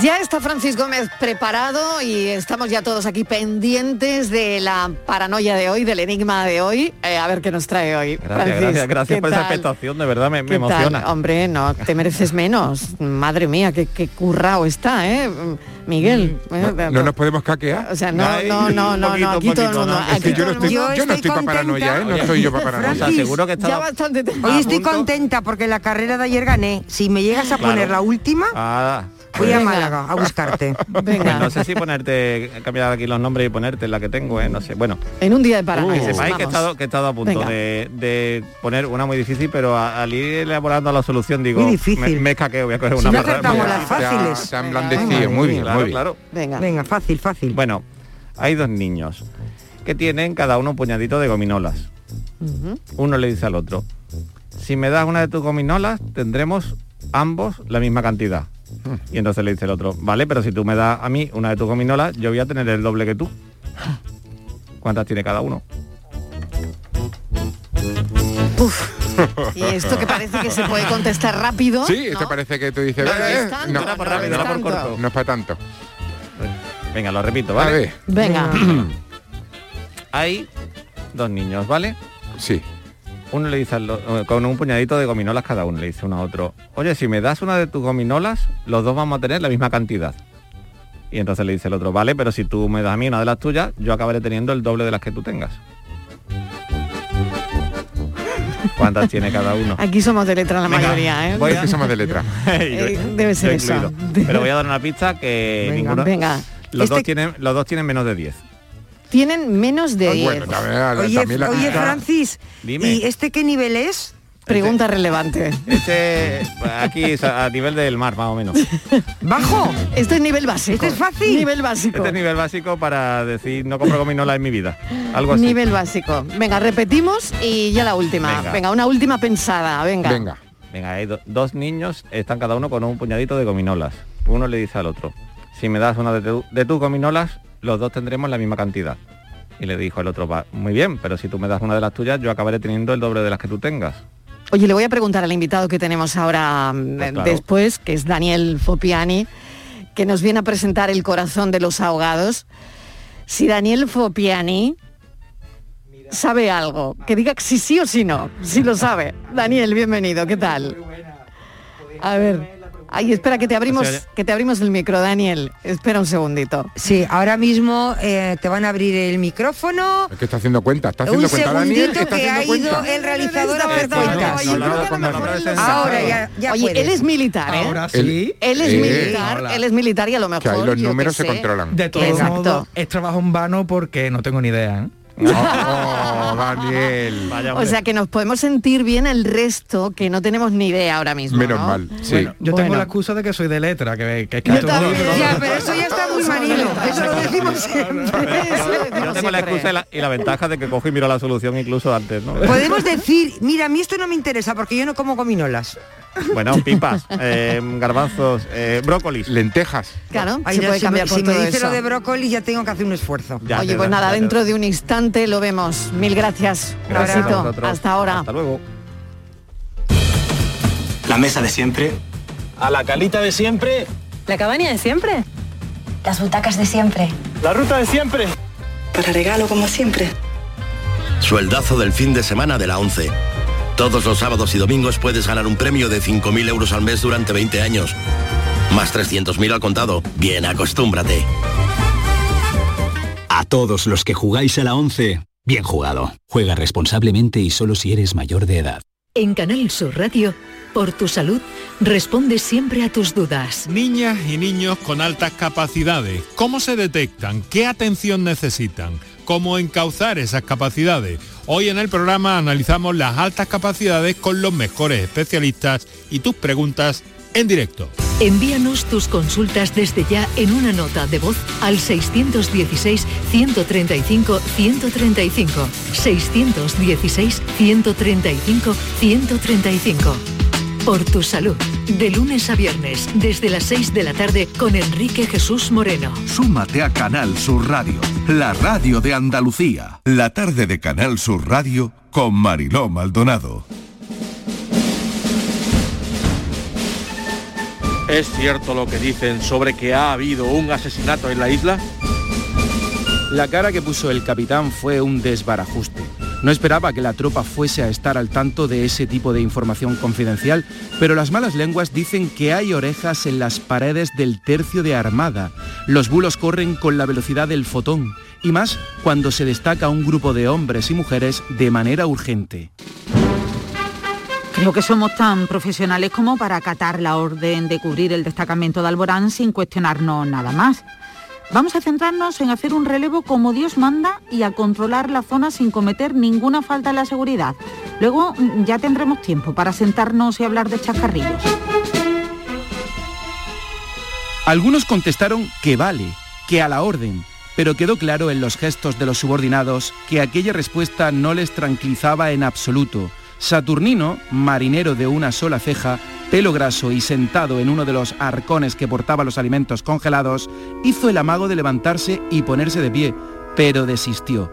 Ya está Francis Gómez preparado y estamos ya todos aquí pendientes de la paranoia de hoy, del enigma de hoy. Eh, a ver qué nos trae hoy. Gracias, Francis, gracias, gracias ¿qué por esa tal? expectación, de verdad me, me ¿Qué tal? emociona. Hombre, no, te mereces menos. Madre mía, qué, qué currao está, ¿eh? Miguel. Eh, No nos podemos caquear. O sea, no, no, no, no, no, aquí todo el mundo. Es que yo no estoy, yo no estoy para paranoia, ¿eh? No soy yo para paranoia. Francis, Ya bastante te- Hoy estoy punto. contenta porque la carrera de ayer gané. Si me llegas a Claro. poner la última, Ah, voy a Venga. Málaga a buscarte. pues no sé si ponerte, cambiar aquí los nombres y ponerte la que tengo, ¿eh? no sé. Bueno, En un día de que paranoia. sepáis que he estado, que he estado a punto Venga. de, de poner una muy difícil, pero al ir elaborando la solución digo, Muy difícil. Me, me escaqueo, voy a coger Si una no las fáciles. Se ha emblandecido, muy bien, Claro, muy bien. claro. Venga. Venga, fácil, fácil. Bueno, hay dos niños que tienen cada uno un puñadito de gominolas. Uno le dice al otro, si me das una de tus gominolas, tendremos ambos la misma cantidad. Y entonces le dice el otro, vale, pero si tú me das a mí una de tus gominolas, yo voy a tener el doble que tú. ¿Cuántas tiene cada uno? Y esto que parece que se puede contestar rápido. Sí, esto ¿no? parece que tú dices, No, "Eh, es eh, no, por no rápido, era por corto. no es para tanto. Venga, lo repito, A ¿vale? ver, Venga. Hay dos niños, ¿vale? sí. Uno le dice eh, con un puñadito de gominolas cada uno, le dice uno a otro, oye, si me das una de tus gominolas, los dos vamos a tener la misma cantidad. Y entonces le dice el otro, vale, pero si tú me das a mí una de las tuyas, yo acabaré teniendo el doble de las que tú tengas. ¿Cuántas tiene cada uno? Aquí somos de letra la Venga, mayoría, ¿eh? voy somos de letra. Eh, debe ser eso. Pero voy a dar una pista que Venga, ninguno... Venga. Los, dos Este- tienen, los dos tienen menos de 10. Tienen menos de 10. Bueno, también, Oye, oye, Francis, Dime. ¿y este qué nivel es? Pregunta relevante. Este, aquí es a a nivel del mar, más o menos. ¿Bajo? Esto es nivel básico. Este es fácil. Nivel básico. Este es nivel básico para decir no compro gominola en mi vida. Algo así. Nivel básico. Venga, repetimos y ya la última. Venga, Venga. una última pensada. Venga. Venga. Venga, hay do- dos niños, están cada uno con un puñadito de gominolas. Uno le dice al otro, si me das una de, tu- de tus gominolas, los dos tendremos la misma cantidad. Y le dijo el otro, va, muy bien, pero si tú me das una de las tuyas, yo acabaré teniendo el doble de las que tú tengas. Oye, le voy a preguntar al invitado que tenemos ahora mm, Pues claro. después, que es Daniel Fopiani, que nos viene a presentar el corazón de los ahogados. Si Daniel Fopiani sabe algo, que diga que sí sí o sí no, si lo sabe. Daniel, bienvenido, ¿qué tal? A ver. Ay, espera que te abrimos, O sea, que te abrimos el micro, Daniel. Espera un segundito. Sí, ahora mismo eh, te van a abrir el micrófono. Es que está haciendo cuenta, está Un haciendo cuenta. Daniel está que ha ido cuenta. el realizador a hacer no, Ahora ya, ya Oye, puedes. él es militar, ¿eh? Ahora sí. Él es Eh, militar, hola. él es militar y a lo mejor. Que ahí los números se sé. controlan. De todos modos, es trabajo en vano porque no tengo ni idea. ¿eh? Oh, Daniel. Vaya, O sea que nos podemos sentir bien el resto que no tenemos ni idea ahora mismo. Menos ¿no? mal, sí. Bueno, yo Bueno. tengo la excusa de que soy de letra, que, que es que Yo también. Ya, pero eso ya está muy manino. Eso lo decimos siempre. Yo tengo la excusa y la, y la ventaja de que cojo y miro la solución incluso antes, ¿no? Podemos decir, mira, a mí esto no me interesa porque yo no como gominolas. Bueno, pipas, eh, garbanzos, eh, brócolis. Lentejas. Claro, Ay, se puede si cambiar me, por si me dice eso. lo de brócoli ya tengo que hacer un esfuerzo. Ya Oye, pues da, nada, dentro da. de un instante lo vemos. Mil gracias. Un Gracias a. Hasta ahora. Hasta luego. La mesa de siempre. A la calita de siempre. ¿La cabaña de siempre? Las butacas de siempre. La ruta de siempre. Para regalo como siempre. Sueldazo del fin de semana de la 11. Todos los sábados y domingos puedes ganar un premio de 5.000 euros al mes durante 20 años. Más 300.000 al contado. Bien, acostúmbrate. A todos los que jugáis a la 11, bien jugado. Juega responsablemente y solo si eres mayor de edad. En Canal Sur Radio, por tu salud, responde siempre a tus dudas. Niñas y niños con altas capacidades, ¿cómo se detectan? ¿Qué atención necesitan? ¿Cómo encauzar esas capacidades? Hoy en el programa analizamos las altas capacidades con los mejores especialistas y tus preguntas en directo. Envíanos tus consultas desde ya en una nota de voz al 616-135-135. 616-135-135. Por tu salud, de lunes a viernes, desde las 6 de la tarde con Enrique Jesús Moreno. Súmate a Canal Sur Radio, la radio de Andalucía. La tarde de Canal Sur Radio con Mariló Maldonado. ¿Es cierto lo que dicen sobre que ha habido un asesinato en la isla? La cara que puso el capitán fue un desbarajuste. No esperaba que la tropa fuese a estar al tanto de ese tipo de información confidencial, pero las malas lenguas dicen que hay orejas en las paredes del tercio de armada. Los bulos corren con la velocidad del fotón, y más cuando se destaca un grupo de hombres y mujeres de manera urgente. Creo que somos tan profesionales como para acatar la orden de cubrir el destacamento de Alborán sin cuestionarnos nada más. Vamos a centrarnos en hacer un relevo como Dios manda y a controlar la zona sin cometer ninguna falta en la seguridad. Luego mm, ya tendremos tiempo para sentarnos y hablar de chascarrillos. Algunos contestaron que vale, que a la orden, pero quedó claro en los gestos de los subordinados que aquella respuesta no les tranquilizaba en absoluto. Saturnino, marinero de una sola ceja, pelo graso y sentado en uno de los arcones que portaba los alimentos congelados, hizo el amago de levantarse y ponerse de pie, pero desistió.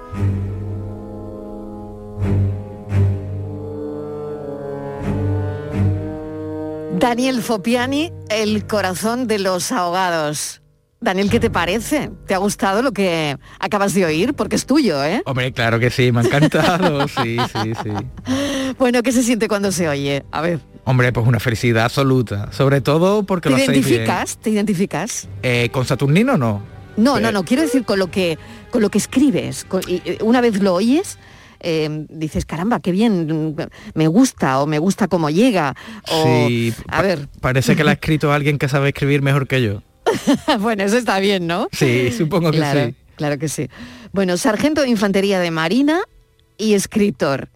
Daniel Fopiani, el corazón de los ahogados. Daniel, ¿qué te parece? ¿Te ha gustado lo que acabas de oír? Porque es tuyo, ¿eh? Hombre, claro que sí, me ha encantado, sí, sí, sí. Bueno, ¿qué se siente cuando se oye? A ver. Hombre, pues una felicidad absoluta, sobre todo porque ¿Te lo hacéis bien. identificas? ¿Te identificas? Eh, ¿Con Saturnino no? No, no, no, quiero decir con lo que, con lo que escribes. con- y, eh, una vez lo oyes, eh, dices, caramba, qué bien, me gusta, o me gusta cómo llega. O, Sí, a ver, Parece que la ha escrito alguien que sabe escribir mejor que yo. bueno, eso está bien, ¿no? Sí, supongo que claro, sí. Claro que sí. Bueno, sargento de infantería de Marina y escritor.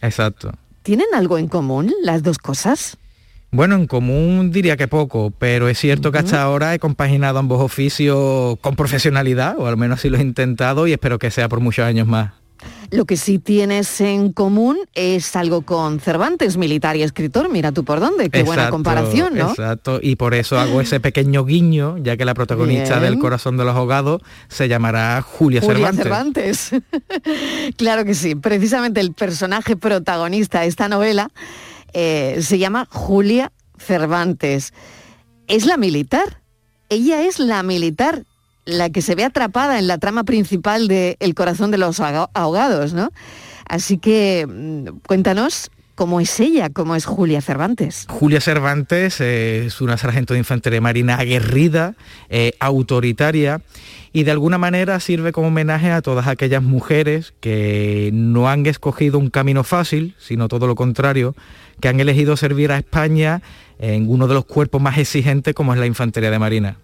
Exacto. ¿Tienen algo en común las dos cosas? Bueno, en común diría que poco, pero es cierto que hasta ahora he compaginado ambos oficios con profesionalidad, o al menos así lo he intentado y espero que sea por muchos años más. Lo que sí tienes en común es algo con Cervantes, militar y escritor. Mira tú por dónde, qué buena comparación, ¿no? Exacto, y por eso hago ese pequeño guiño, ya que la protagonista Bien. del Corazón de los Ahogados se llamará Julia, Julia Cervantes. Cervantes. claro que sí. Precisamente el personaje protagonista de esta novela eh, se llama Julia Cervantes. Es la militar. Ella es la militar, la que se ve atrapada en la trama principal de El corazón de los ahoga- ahogados, ¿no? Así que mm, cuéntanos cómo es ella, cómo es Julia Cervantes. Julia Cervantes eh, es una sargento de infantería marina aguerrida, eh, autoritaria y de alguna manera sirve como homenaje a todas aquellas mujeres que no han escogido un camino fácil, sino todo lo contrario, que han elegido servir a España en uno de los cuerpos más exigentes como es la infantería de marina.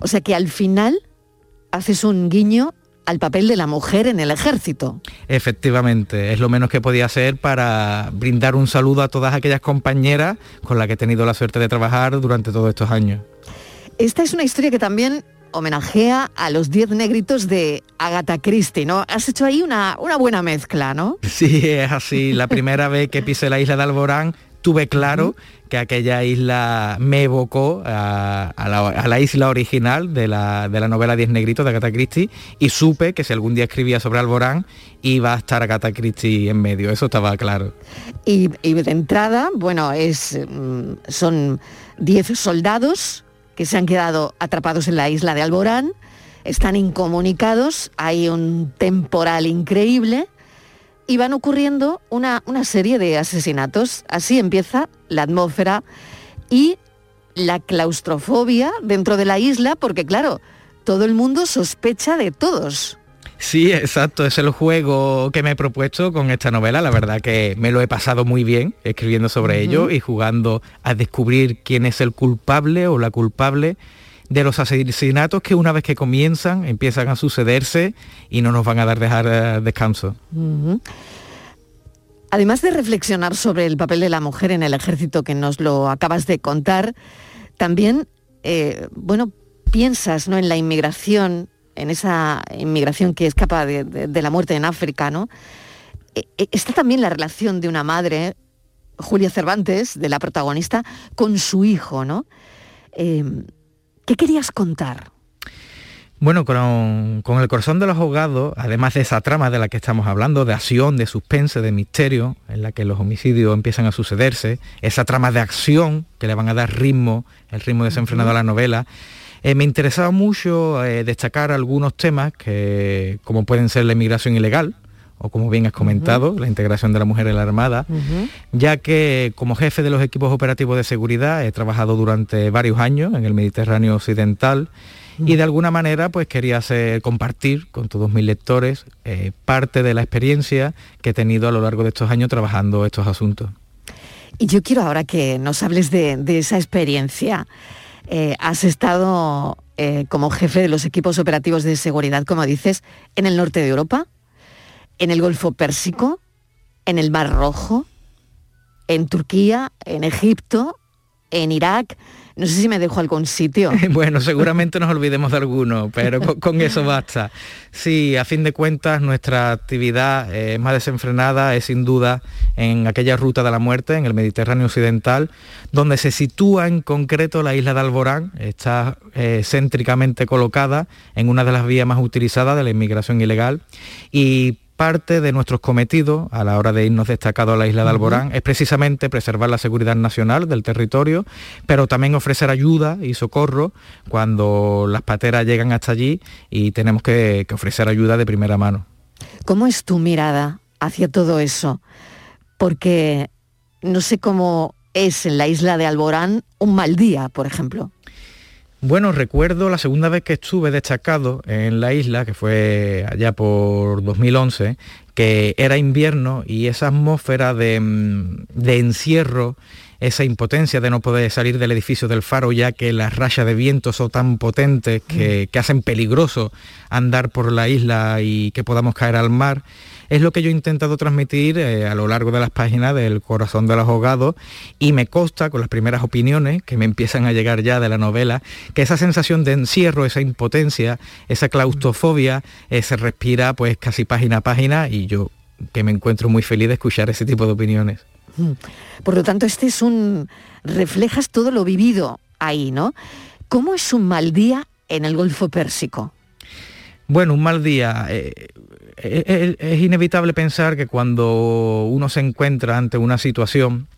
O sea que al final haces un guiño al papel de la mujer en el ejército. Efectivamente, es lo menos que podía hacer para brindar un saludo a todas aquellas compañeras con las que he tenido la suerte de trabajar durante todos estos años. Esta es una historia que también homenajea a los diez negritos de Agatha Christie, ¿no? Has hecho ahí una, una buena mezcla, ¿no? Sí, es así. La primera vez que pisé la isla de Alborán tuve claro que aquella isla me evocó a, a la, a la isla original de la, de la novela Diez Negritos de Agatha Christie y supe que si algún día escribía sobre Alborán iba a estar Agatha Christie en medio. Eso estaba claro. Y, y de entrada, bueno, es, mm, son diez soldados que se han quedado atrapados en la isla de Alborán, están incomunicados, hay un temporal increíble y van ocurriendo una, una serie de asesinatos. Así empieza la atmósfera y la claustrofobia dentro de la isla, porque claro, todo el mundo sospecha de todos. Sí, exacto, es el juego que me he propuesto con esta novela. La verdad que me lo he pasado muy bien escribiendo sobre ello y jugando a descubrir quién es el culpable o la culpable de los asesinatos que una vez que comienzan empiezan a sucederse y no nos van a dar dejar eh, descanso. Además de reflexionar sobre el papel de la mujer en el ejército que nos lo acabas de contar, también, eh, bueno, piensas ¿no? en la inmigración, en esa inmigración que escapa de, la muerte en África, ¿no? Eh, eh, Está también la relación de una madre, Julia Cervantes, de la protagonista, con su hijo, ¿no? Eh, ¿Qué querías contar? Bueno, con, el corazón de los ahogados, además de esa trama de la que estamos hablando, de acción, de suspense, de misterio, en la que los homicidios empiezan a sucederse, esa trama de acción que le van a dar ritmo, el ritmo desenfrenado a la novela, eh, me interesaba mucho eh, destacar algunos temas que, como pueden ser la inmigración ilegal, o como bien has comentado, uh -huh. la integración de la mujer en la Armada, uh -huh. ya que como jefe de los equipos operativos de seguridad he trabajado durante varios años en el Mediterráneo Occidental uh -huh. y de alguna manera pues quería hacer, compartir con todos mis lectores eh, parte de la experiencia que he tenido a lo largo de estos años trabajando estos asuntos. Y yo quiero ahora que nos hables de, de esa experiencia. Eh, has estado eh, como jefe de los equipos operativos de seguridad, como dices, en el norte de Europa, en el Golfo Pérsico, en el Mar Rojo, en Turquía, en Egipto, en Irak. No sé si me dejo algún sitio. bueno, seguramente nos olvidemos de alguno, pero con, eso basta. Sí, a fin de cuentas, nuestra actividad más desenfrenada es sin duda en aquella ruta de la muerte, en el Mediterráneo Occidental, donde se sitúa en concreto la isla de Alborán, está eh, céntricamente colocada en una de las vías más utilizadas de la inmigración ilegal y parte de nuestros cometidos a la hora de irnos destacados a la isla de Alborán uh -huh. es precisamente preservar la seguridad nacional del territorio, pero también ofrecer ayuda y socorro cuando las pateras llegan hasta allí y tenemos que, que ofrecer ayuda de primera mano. ¿Cómo es tu mirada hacia todo eso? Porque no sé cómo es en la isla de Alborán un mal día, por ejemplo. Bueno, recuerdo la segunda vez que estuve destacado en la isla, que fue allá por 2011, que era invierno y esa atmósfera de, de, encierro, esa impotencia de no poder salir del edificio del faro ya que las rayas de viento son tan potentes que, que hacen peligroso andar por la isla y que podamos caer al mar es lo que yo he intentado transmitir eh, a lo largo de las páginas del Corazón de los Ahogados y me consta con las primeras opiniones que me empiezan a llegar ya de la novela que esa sensación de encierro, esa impotencia, esa claustrofobia eh, se respira pues casi página a página y yo que me encuentro muy feliz de escuchar ese tipo de opiniones. Por lo tanto, este es un reflejas todo lo vivido ahí, ¿no? ¿Cómo es un mal día en el Golfo Pérsico? Bueno, un mal día. Eh, es, es, inevitable pensar que cuando uno se encuentra ante una situación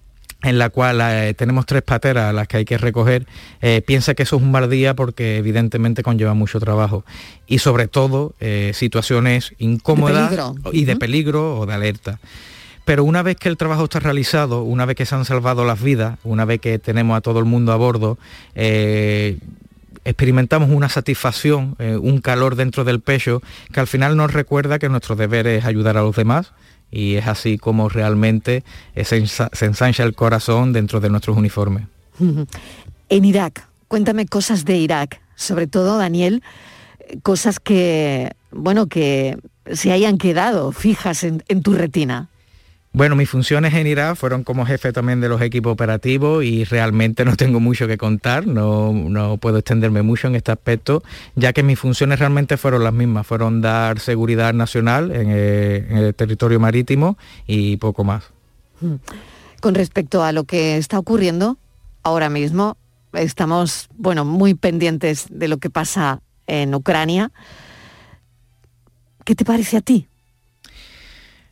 en la cual eh, tenemos tres pateras a las que hay que recoger, eh, piensa que eso es un mal día porque evidentemente conlleva mucho trabajo. Y sobre todo eh, situaciones incómodas de y de peligro o de alerta. Pero una vez que el trabajo está realizado, una vez que se han salvado las vidas, una vez que tenemos a todo el mundo a bordo, eh, experimentamos una satisfacción, eh, un calor dentro del pecho, que al final nos recuerda que nuestro deber es ayudar a los demás y es así como realmente se, ensa se ensancha el corazón dentro de nuestros uniformes. En Irak, cuéntame cosas de Irak, sobre todo Daniel, cosas que, bueno, que se hayan quedado fijas en tu retina. Bueno, mis funciones en Irak fueron como jefe también de los equipos operativos y realmente no tengo mucho que contar, no, no, puedo extenderme mucho en este aspecto, ya que mis funciones realmente fueron las mismas, fueron dar seguridad nacional en el, en el territorio marítimo y poco más. Con respecto a lo que está ocurriendo ahora mismo, estamos, bueno, muy pendientes de lo que pasa en Ucrania. ¿Qué te parece a ti?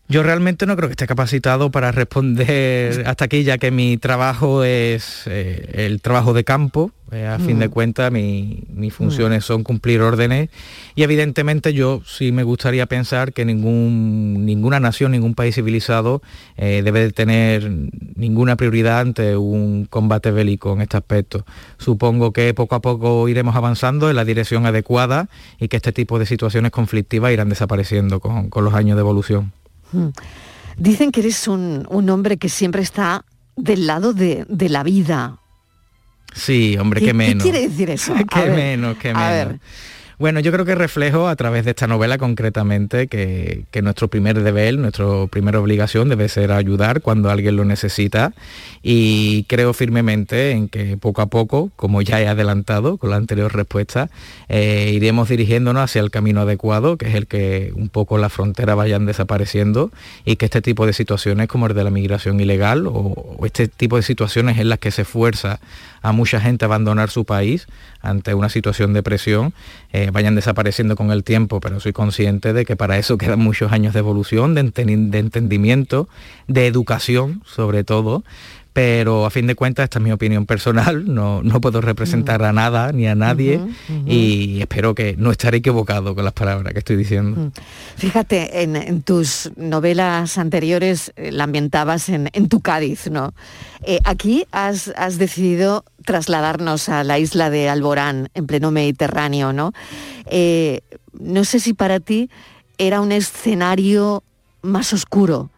Yo realmente no creo que esté capacitado para responder hasta aquí, ya que mi trabajo es eh, el trabajo de campo. Eh, a mm. fin de cuentas, mi, mis funciones mm. son cumplir órdenes y evidentemente yo sí me gustaría pensar que ningún, ninguna nación, ningún país civilizado eh, debe de tener ninguna prioridad ante un combate bélico en este aspecto. Supongo que poco a poco iremos avanzando en la dirección adecuada y que este tipo de situaciones conflictivas irán desapareciendo con, con los años de evolución. Dicen que eres un, un, hombre que siempre está del lado de, de la vida. Sí, hombre, ¿Qué, qué menos. ¿Qué quiere decir eso? qué menos, qué menos. ver. Bueno, yo creo que reflejo a través de esta novela concretamente que, nuestro primer deber, nuestra primera obligación debe ser ayudar cuando alguien lo necesita. Y creo firmemente en que poco a poco, como ya he adelantado con la anterior respuesta, eh, iremos dirigiéndonos hacia el camino adecuado, que es el que un poco las fronteras vayan desapareciendo y que este tipo de situaciones como el de la migración ilegal o, o este tipo de situaciones en las que se fuerza a mucha gente a abandonar su país ante una situación de presión, eh, vayan desapareciendo con el tiempo, pero soy consciente de que para eso quedan muchos años de evolución, de, enten- de entendimiento, de educación sobre todo, pero a fin de cuentas esta es mi opinión personal, no, no puedo representar a nada ni a nadie y espero que no estaré equivocado con las palabras que estoy diciendo. Fíjate, en, en tus novelas anteriores eh, la ambientabas en, en tu Cádiz, ¿no? Eh, aquí has, has decidido trasladarnos a la isla de Alborán, en pleno Mediterráneo, ¿no? Eh, no sé si para ti era un escenario más oscuro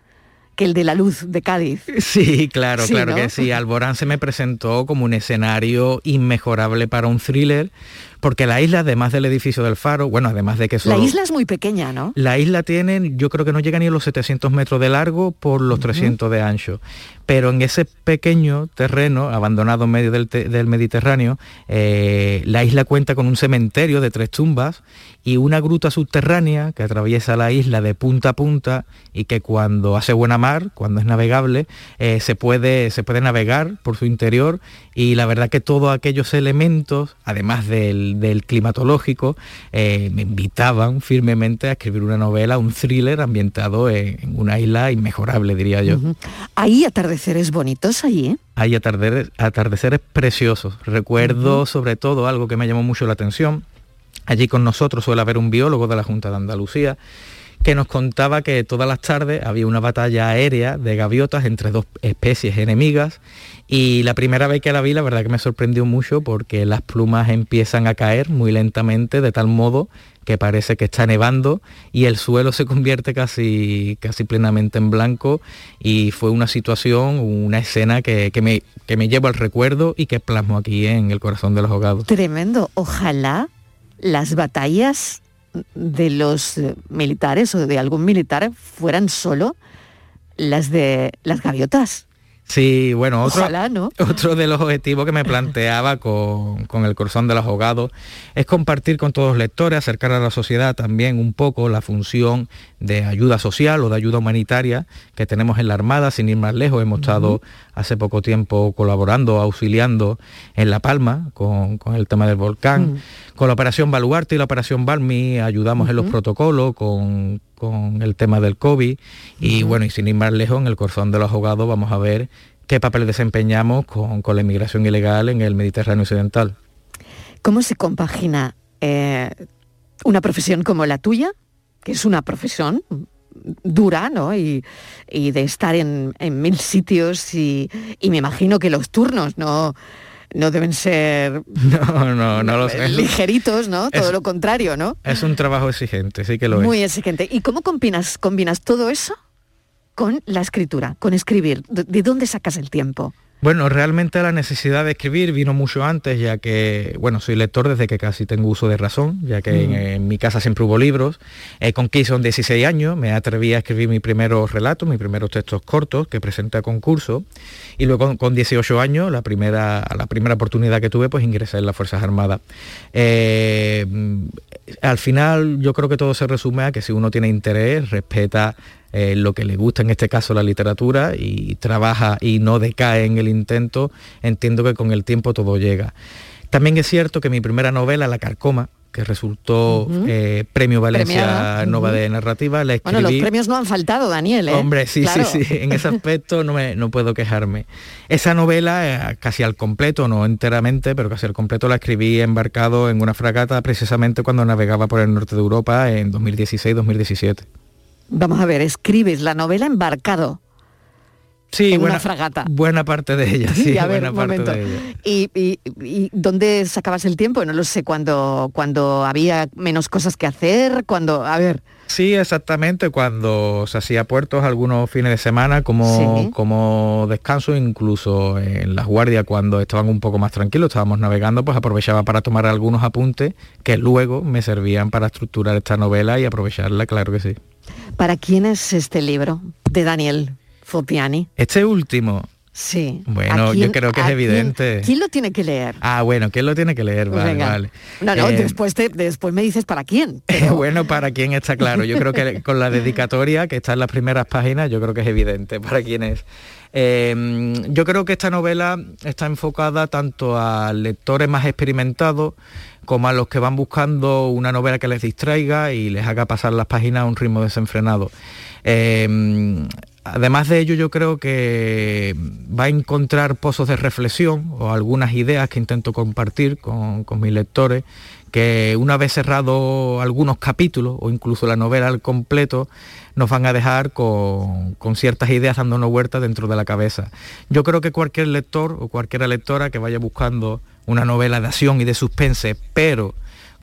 que el de la luz de Cádiz. Sí, claro, Sí, claro ¿no? que sí. Alborán se me presentó como un escenario inmejorable para un thriller, porque la isla, además del edificio del faro, bueno, además de que La solo... isla es muy pequeña, ¿no? La isla tiene, yo creo que no llega ni a los 700 metros de largo por los 300 de ancho. Pero en ese pequeño terreno, abandonado en medio del Mediterráneo, eh, la isla cuenta con un cementerio de tres tumbas y una gruta subterránea que atraviesa la isla de punta a punta y que cuando hace buena mar, cuando es navegable, eh, se, puede, se puede navegar por su interior y la verdad que todos aquellos elementos, además del, del climatológico, eh, me invitaban firmemente a escribir una novela, un thriller ambientado en, en una isla inmejorable, diría yo. Hay atardeceres bonitos allí, ¿eh? Hay atardeceres, atardeceres preciosos. Recuerdo sobre todo algo que me llamó mucho la atención. Allí con nosotros suele haber un biólogo de la Junta de Andalucía que nos contaba que todas las tardes había una batalla aérea de gaviotas entre dos especies enemigas y la primera vez que la vi la verdad que me sorprendió mucho porque las plumas empiezan a caer muy lentamente de tal modo que parece que está nevando y el suelo se convierte casi, casi plenamente en blanco y fue una situación, una escena que, que me, que me llevo al recuerdo y que plasmo aquí en el corazón de los ahogados. Tremendo. Ojalá las batallas de los eh, militares o de algún militar fueran solo las de las gaviotas. Sí, bueno, otro, Ojalá, ¿no? otro de los objetivos que me planteaba con, con el corazón de los ahogados es compartir con todos los lectores, acercar a la sociedad también un poco la función de ayuda social o de ayuda humanitaria que tenemos en la Armada, sin ir más lejos. Hemos estado hace poco tiempo colaborando, auxiliando en La Palma con, con el tema del volcán. Mm. Con la operación Baluarte y la operación Balmi ayudamos en los protocolos con, con el tema del COVID y bueno, y sin ir más lejos, en el corazón de los ahogados vamos a ver qué papel desempeñamos con, con la inmigración ilegal en el Mediterráneo Occidental. ¿Cómo se compagina eh, una profesión como la tuya, que es una profesión dura, ¿no? Y, y de estar en, en mil sitios y, y me imagino que los turnos no, no deben ser No, no, no lo sé. Es, ligeritos, ¿no? Todo lo contrario, ¿no? es un trabajo exigente, sí que lo Muy es. exigente. ¿Y cómo combinas, combinas todo eso con la escritura, con escribir? ¿De, de dónde sacas el tiempo? Bueno, realmente la necesidad de escribir vino mucho antes, ya que, bueno, soy lector desde que casi tengo uso de razón, ya que en, Mm. en mi casa siempre hubo libros. Eh, con Kison 16 años me atreví a escribir mis primeros relatos, mis primeros textos cortos que presenté a concurso. Y luego con, con 18 años, la primera, la primera oportunidad que tuve, pues ingresé en las Fuerzas Armadas. Eh, al final yo creo que todo se resume a que si uno tiene interés, respeta eh, lo que le gusta, en este caso la literatura, y trabaja y no decae en el intento, entiendo que con el tiempo todo llega. También es cierto que mi primera novela, La Carcoma, que resultó eh, Premio Valencia Premiada, Nova de Narrativa, la escribí... Bueno, los premios no han faltado, Daniel, ¿eh? Hombre, sí, Claro. sí, sí, en ese aspecto no, me- no puedo quejarme. Esa novela, eh, casi al completo, no enteramente, pero casi al completo la escribí embarcado en una fragata precisamente cuando navegaba por el norte de Europa en 2016-2017. Vamos a ver, escribes la novela embarcado. Sí, en buena, una fragata. buena parte de ella, sí, Y a ver, buena un parte de ella. ¿Y, y, y dónde sacabas el tiempo? No lo sé, cuando, cuando había menos cosas que hacer, cuando... A ver, Sí, exactamente, cuando se hacía puertos algunos fines de semana como, Sí. como descanso, incluso en las guardias cuando estaban un poco más tranquilos, estábamos navegando, pues aprovechaba para tomar algunos apuntes que luego me servían para estructurar esta novela y aprovecharla, claro que sí. ¿para quién es este libro de Daniel Fopiani? Este último, Sí. Bueno, ¿A yo creo que es quién- evidente. ¿Quién lo tiene que leer? ah, bueno, ¿quién lo tiene que leer? Vale, venga. vale. No, no, Eh, después, te- después me dices para quién. bueno, para quién está claro. Yo creo que con la dedicatoria que está en las primeras páginas, yo creo que es evidente para quién es. Eh, yo creo que esta novela está enfocada tanto a lectores más experimentados como a los que van buscando una novela que les distraiga y les haga pasar las páginas a un ritmo desenfrenado. Eh, además de ello, yo creo que va a encontrar pozos de reflexión o algunas ideas que intento compartir con, con mis lectores, que una vez cerrado algunos capítulos o incluso la novela al completo, nos van a dejar con, con ciertas ideas dándonos vueltas dentro de la cabeza. Yo creo que cualquier lector o cualquiera lectora que vaya buscando una novela de acción y de suspense, pero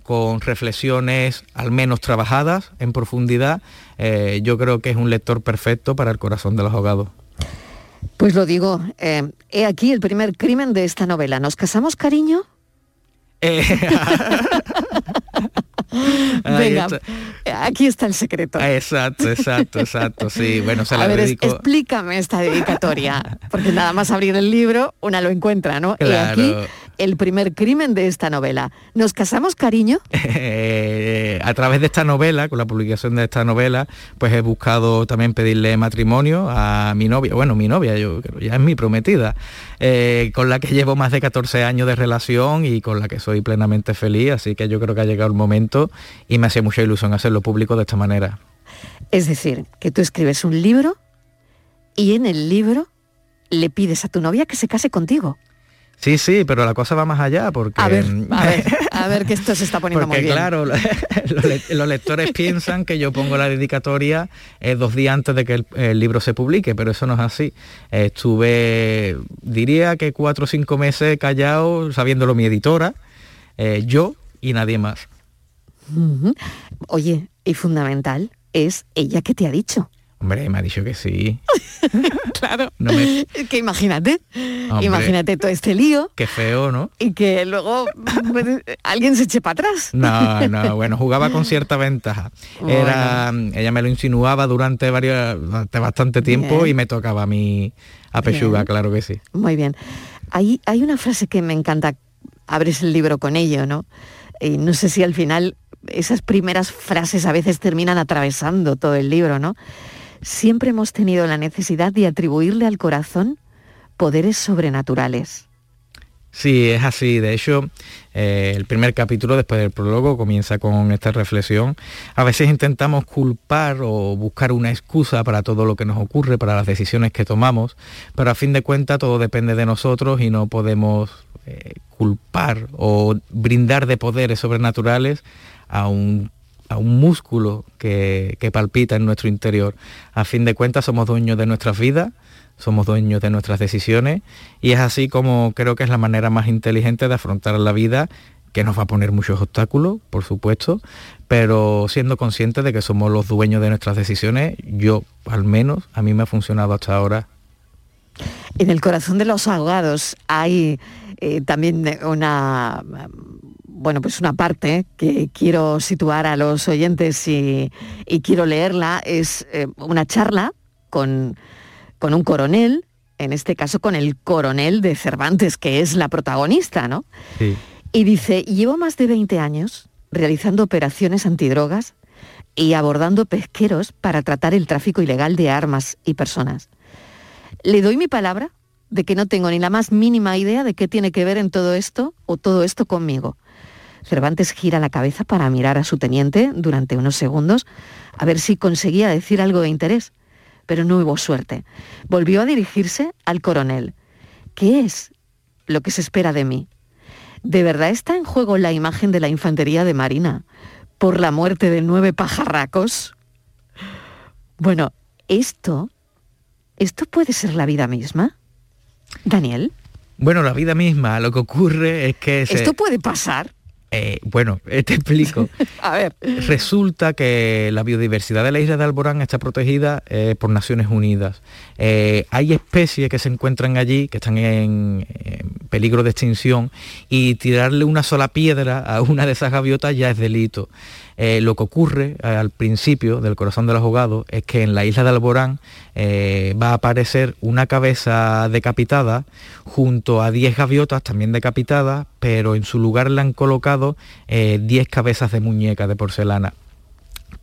con reflexiones al menos trabajadas en profundidad, eh, yo creo que es un lector perfecto para el corazón de los ahogados. Pues lo digo, eh, he aquí el primer crimen de esta novela. ¿Nos casamos, cariño? Eh, Venga, aquí está el secreto. Exacto, exacto, exacto. Sí, bueno, se A la ver, es- dedico. explícame esta dedicatoria, porque nada más abrir el libro, una lo encuentra, ¿no? Claro. aquí el primer crimen de esta novela. ¿Nos casamos, cariño? Eh, a través de esta novela, con la publicación de esta novela, pues he buscado también pedirle matrimonio a mi novia, bueno, mi novia, yo creo, ya es mi prometida, eh, con la que llevo más de 14 años de relación y con la que soy plenamente feliz, así que yo creo que ha llegado el momento y me hacía mucha ilusión hacerlo público de esta manera. Es decir, que tú escribes un libro y en el libro le pides a tu novia que se case contigo. Sí, sí, pero la cosa va más allá porque... A ver, a ver, a ver que esto se está poniendo Porque muy bien. claro, los, le- los lectores piensan que yo pongo la dedicatoria eh, dos días antes de que el, el libro se publique, pero eso no es así. Eh, estuve, diría que cuatro o cinco meses callado, sabiéndolo mi editora, eh, yo y nadie más. Oye, y fundamental es ella que te ha dicho. Hombre, me ha dicho que sí. claro. No me- Que imagínate, Hombre. imagínate todo este lío Qué feo, ¿no? y que luego pues, alguien se eche para atrás. No, no, bueno, jugaba con cierta ventaja. Era, ella me lo insinuaba durante varios, durante bastante tiempo Bien. y me tocaba a mí a pechuga, Bien. claro que sí. Muy bien. Hay, hay una frase que me encanta, abres el libro con ello, ¿no? Y no sé si al final esas primeras frases a veces terminan atravesando todo el libro, ¿no? Siempre hemos tenido la necesidad de atribuirle al corazón poderes sobrenaturales. Sí, es así. De hecho, eh, el primer capítulo, después del prólogo, comienza con esta reflexión. A veces intentamos culpar o buscar una excusa para todo lo que nos ocurre, para las decisiones que tomamos, pero a fin de cuentas todo depende de nosotros y no podemos eh, culpar o brindar de poderes sobrenaturales a un un músculo que, que palpita en nuestro interior. A fin de cuentas somos dueños de nuestras vidas, somos dueños de nuestras decisiones y es así como creo que es la manera más inteligente de afrontar la vida que nos va a poner muchos obstáculos, por supuesto, pero siendo conscientes de que somos los dueños de nuestras decisiones, yo al menos, a mí me ha funcionado hasta ahora. En el corazón de los ahogados hay eh, también una bueno pues una parte que quiero situar a los oyentes y, y quiero leerla es eh, una charla con, con un coronel en este caso con el coronel de Cervantes que es la protagonista no Sí. y dice llevo más de 20 años realizando operaciones antidrogas y abordando pesqueros para tratar el tráfico ilegal de armas y personas le doy mi palabra de que no tengo ni la más mínima idea de qué tiene que ver en todo esto o todo esto conmigo. Cervantes gira la cabeza para mirar a su teniente durante unos segundos a ver si conseguía decir algo de interés, pero no hubo suerte. Volvió a dirigirse al coronel. ¿Qué es lo que se espera de mí? ¿De verdad está en juego la imagen de la infantería de Marina por la muerte de nueve pajarracos? Bueno, esto ¿Esto puede ser la vida misma? Daniel, Bueno, la vida misma, lo que ocurre es que... se- ¿esto puede pasar? Eh, bueno, te explico. A ver. Resulta que la biodiversidad de la isla de Alborán está protegida eh, por Naciones Unidas. Eh, hay especies que se encuentran allí, que están en, en peligro de extinción, y tirarle una sola piedra a una de esas gaviotas ya es delito. Lo que ocurre al principio del corazón de los ahogados es que en la isla de Alborán va a aparecer una cabeza decapitada junto a 10 gaviotas también decapitadas, pero en su lugar le han colocado eh, 10 cabezas de muñeca de porcelana.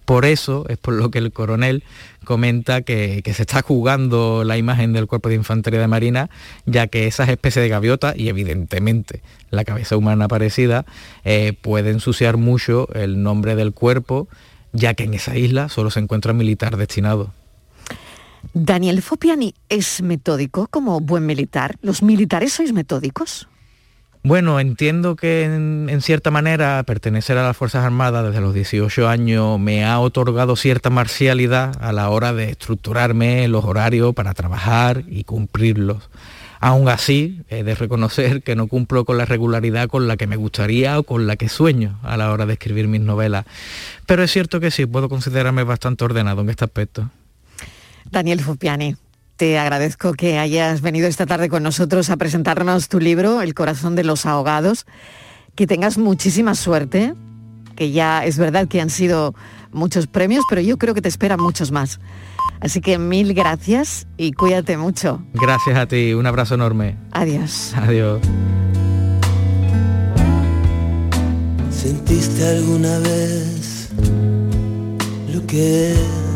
Por eso es por lo que el coronel comenta que, que, se está jugando la imagen del cuerpo de infantería de marina, ya que esas especies de gaviotas, y evidentemente la cabeza humana parecida, eh, puede ensuciar mucho el nombre del cuerpo, ya que en esa isla solo se encuentra militar destinado. Daniel Fopiani es metódico como buen militar. ¿Los militares sois metódicos? Bueno, entiendo que en, cierta manera pertenecer a las Fuerzas Armadas desde los 18 años me ha otorgado cierta marcialidad a la hora de estructurarme los horarios para trabajar y cumplirlos. Aún así, he de reconocer que no cumplo con la regularidad con la que me gustaría o con la que sueño a la hora de escribir mis novelas. Pero es cierto que sí, puedo considerarme bastante ordenado en este aspecto. Daniel Fupiani, te agradezco que hayas venido esta tarde con nosotros a presentarnos tu libro, El corazón de los ahogados. Que tengas muchísima suerte, que ya es verdad que han sido muchos premios, pero yo creo que te esperan muchos más. Así que mil gracias y cuídate mucho. Gracias a ti, un abrazo enorme. Adiós. Adiós. ¿Sentiste alguna vez lo que es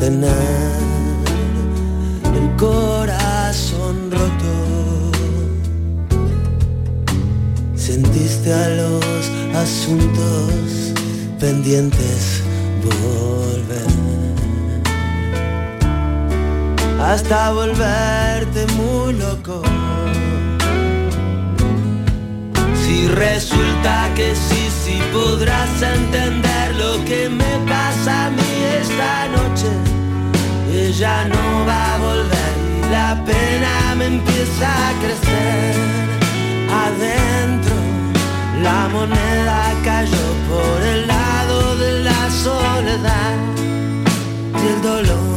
tener el corazón roto? ¿Sentiste a los asuntos pendientes? volver hasta volverte muy loco. Si resulta que sí, sí podrás entender lo que me pasa a mí esta noche. Ella no va a volver y la pena me empieza a crecer adentro. La moneda cayó por el lado de la soledad y el dolor.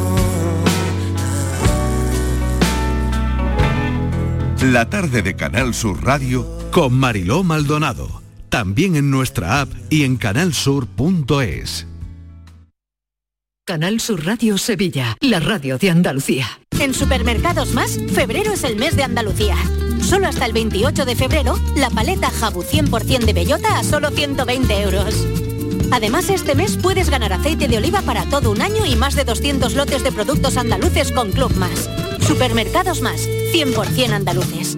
La tarde de Canal Sur Radio con Mariló Maldonado. También en nuestra app y en canalsur.es. Canal Sur Radio Sevilla, la radio de Andalucía. En Supermercados Más, febrero es el mes de Andalucía. Solo hasta el 28 de febrero, la paleta Jabu 100% de bellota a solo 120 euros. Además, este mes puedes ganar aceite de oliva para todo un año y más de 200 lotes de productos andaluces con Club Más. Supermercados Más, 100% andaluces.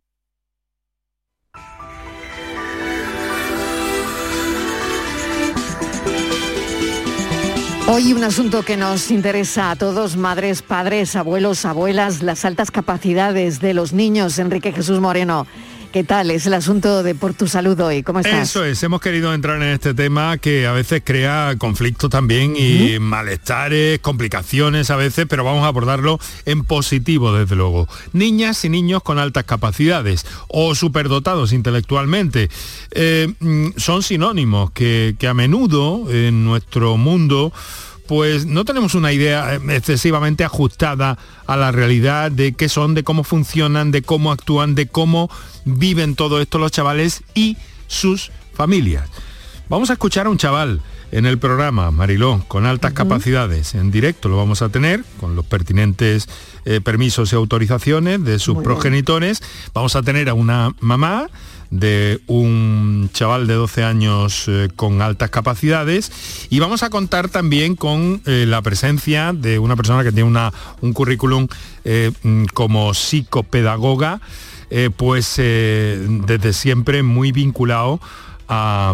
Hoy un asunto que nos interesa a todos, madres, padres, abuelos, abuelas, las altas capacidades de los niños. Enrique Jesús Moreno, ¿qué tal? Es el asunto de Por tu Salud hoy. ¿Cómo estás? Eso es, hemos querido entrar en este tema que a veces crea conflictos también y malestares, complicaciones a veces, pero vamos a abordarlo en positivo, desde luego. Niñas y niños con altas capacidades o superdotados intelectualmente eh, son sinónimos que, que a menudo en nuestro mundo pues no tenemos una idea excesivamente ajustada a la realidad de qué son, de cómo funcionan, de cómo actúan, de cómo viven todo esto los chavales y sus familias. Vamos a escuchar a un chaval en el programa, Mariló, con altas uh -huh. capacidades. En directo lo vamos a tener, con los pertinentes eh, permisos y autorizaciones de sus Muy progenitores. Bien. Vamos a tener a una mamá de un chaval de 12 años eh, con altas capacidades y vamos a contar también con eh, la presencia de una persona que tiene una, un currículum eh, como psicopedagoga, pues desde siempre muy vinculado a,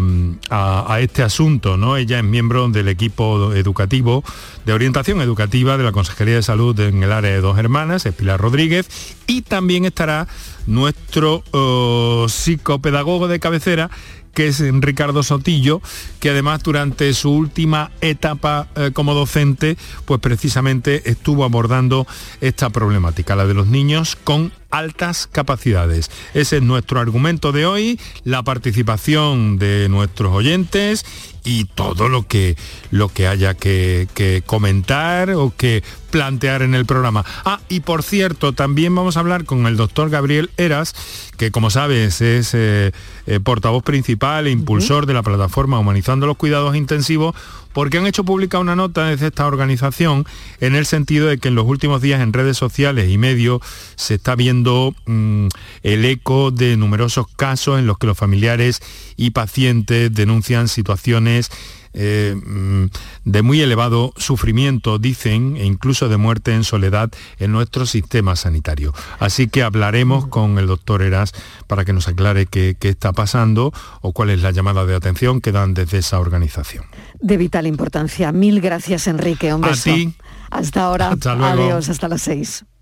a, a, este asunto. ¿no? Ella es miembro del equipo educativo de orientación educativa de la Consejería de Salud en el área de Dos Hermanas, es Pilar Rodríguez, y también estará nuestro uh, psicopedagogo de cabecera, que es Ricardo Sotillo, que además durante su última etapa eh, como docente, pues precisamente estuvo abordando esta problemática, la de los niños con altas capacidades. Ese es nuestro argumento de hoy, la participación de nuestros oyentes y todo lo que, lo que haya que, que comentar o que plantear en el programa. Ah, y por cierto, también vamos a hablar con el doctor Gabriel Eras, que como sabes es eh, eh, portavoz principal e impulsor de la plataforma Humanizando los Cuidados Intensivos, porque han hecho pública una nota desde esta organización en el sentido de que en los últimos días en redes sociales y medios se está viendo mm, el eco de numerosos casos en los que los familiares y pacientes denuncian situaciones eh, mm, de muy elevado sufrimiento, dicen, e incluso de muerte en soledad en nuestro sistema sanitario. Así que hablaremos con el doctor Eras para que nos aclare qué, qué está pasando o cuál es la llamada de atención que dan desde esa organización. De vital importancia. Mil gracias, Enrique. Un A beso. ti. Hasta ahora. Hasta luego. Adiós, hasta las seis.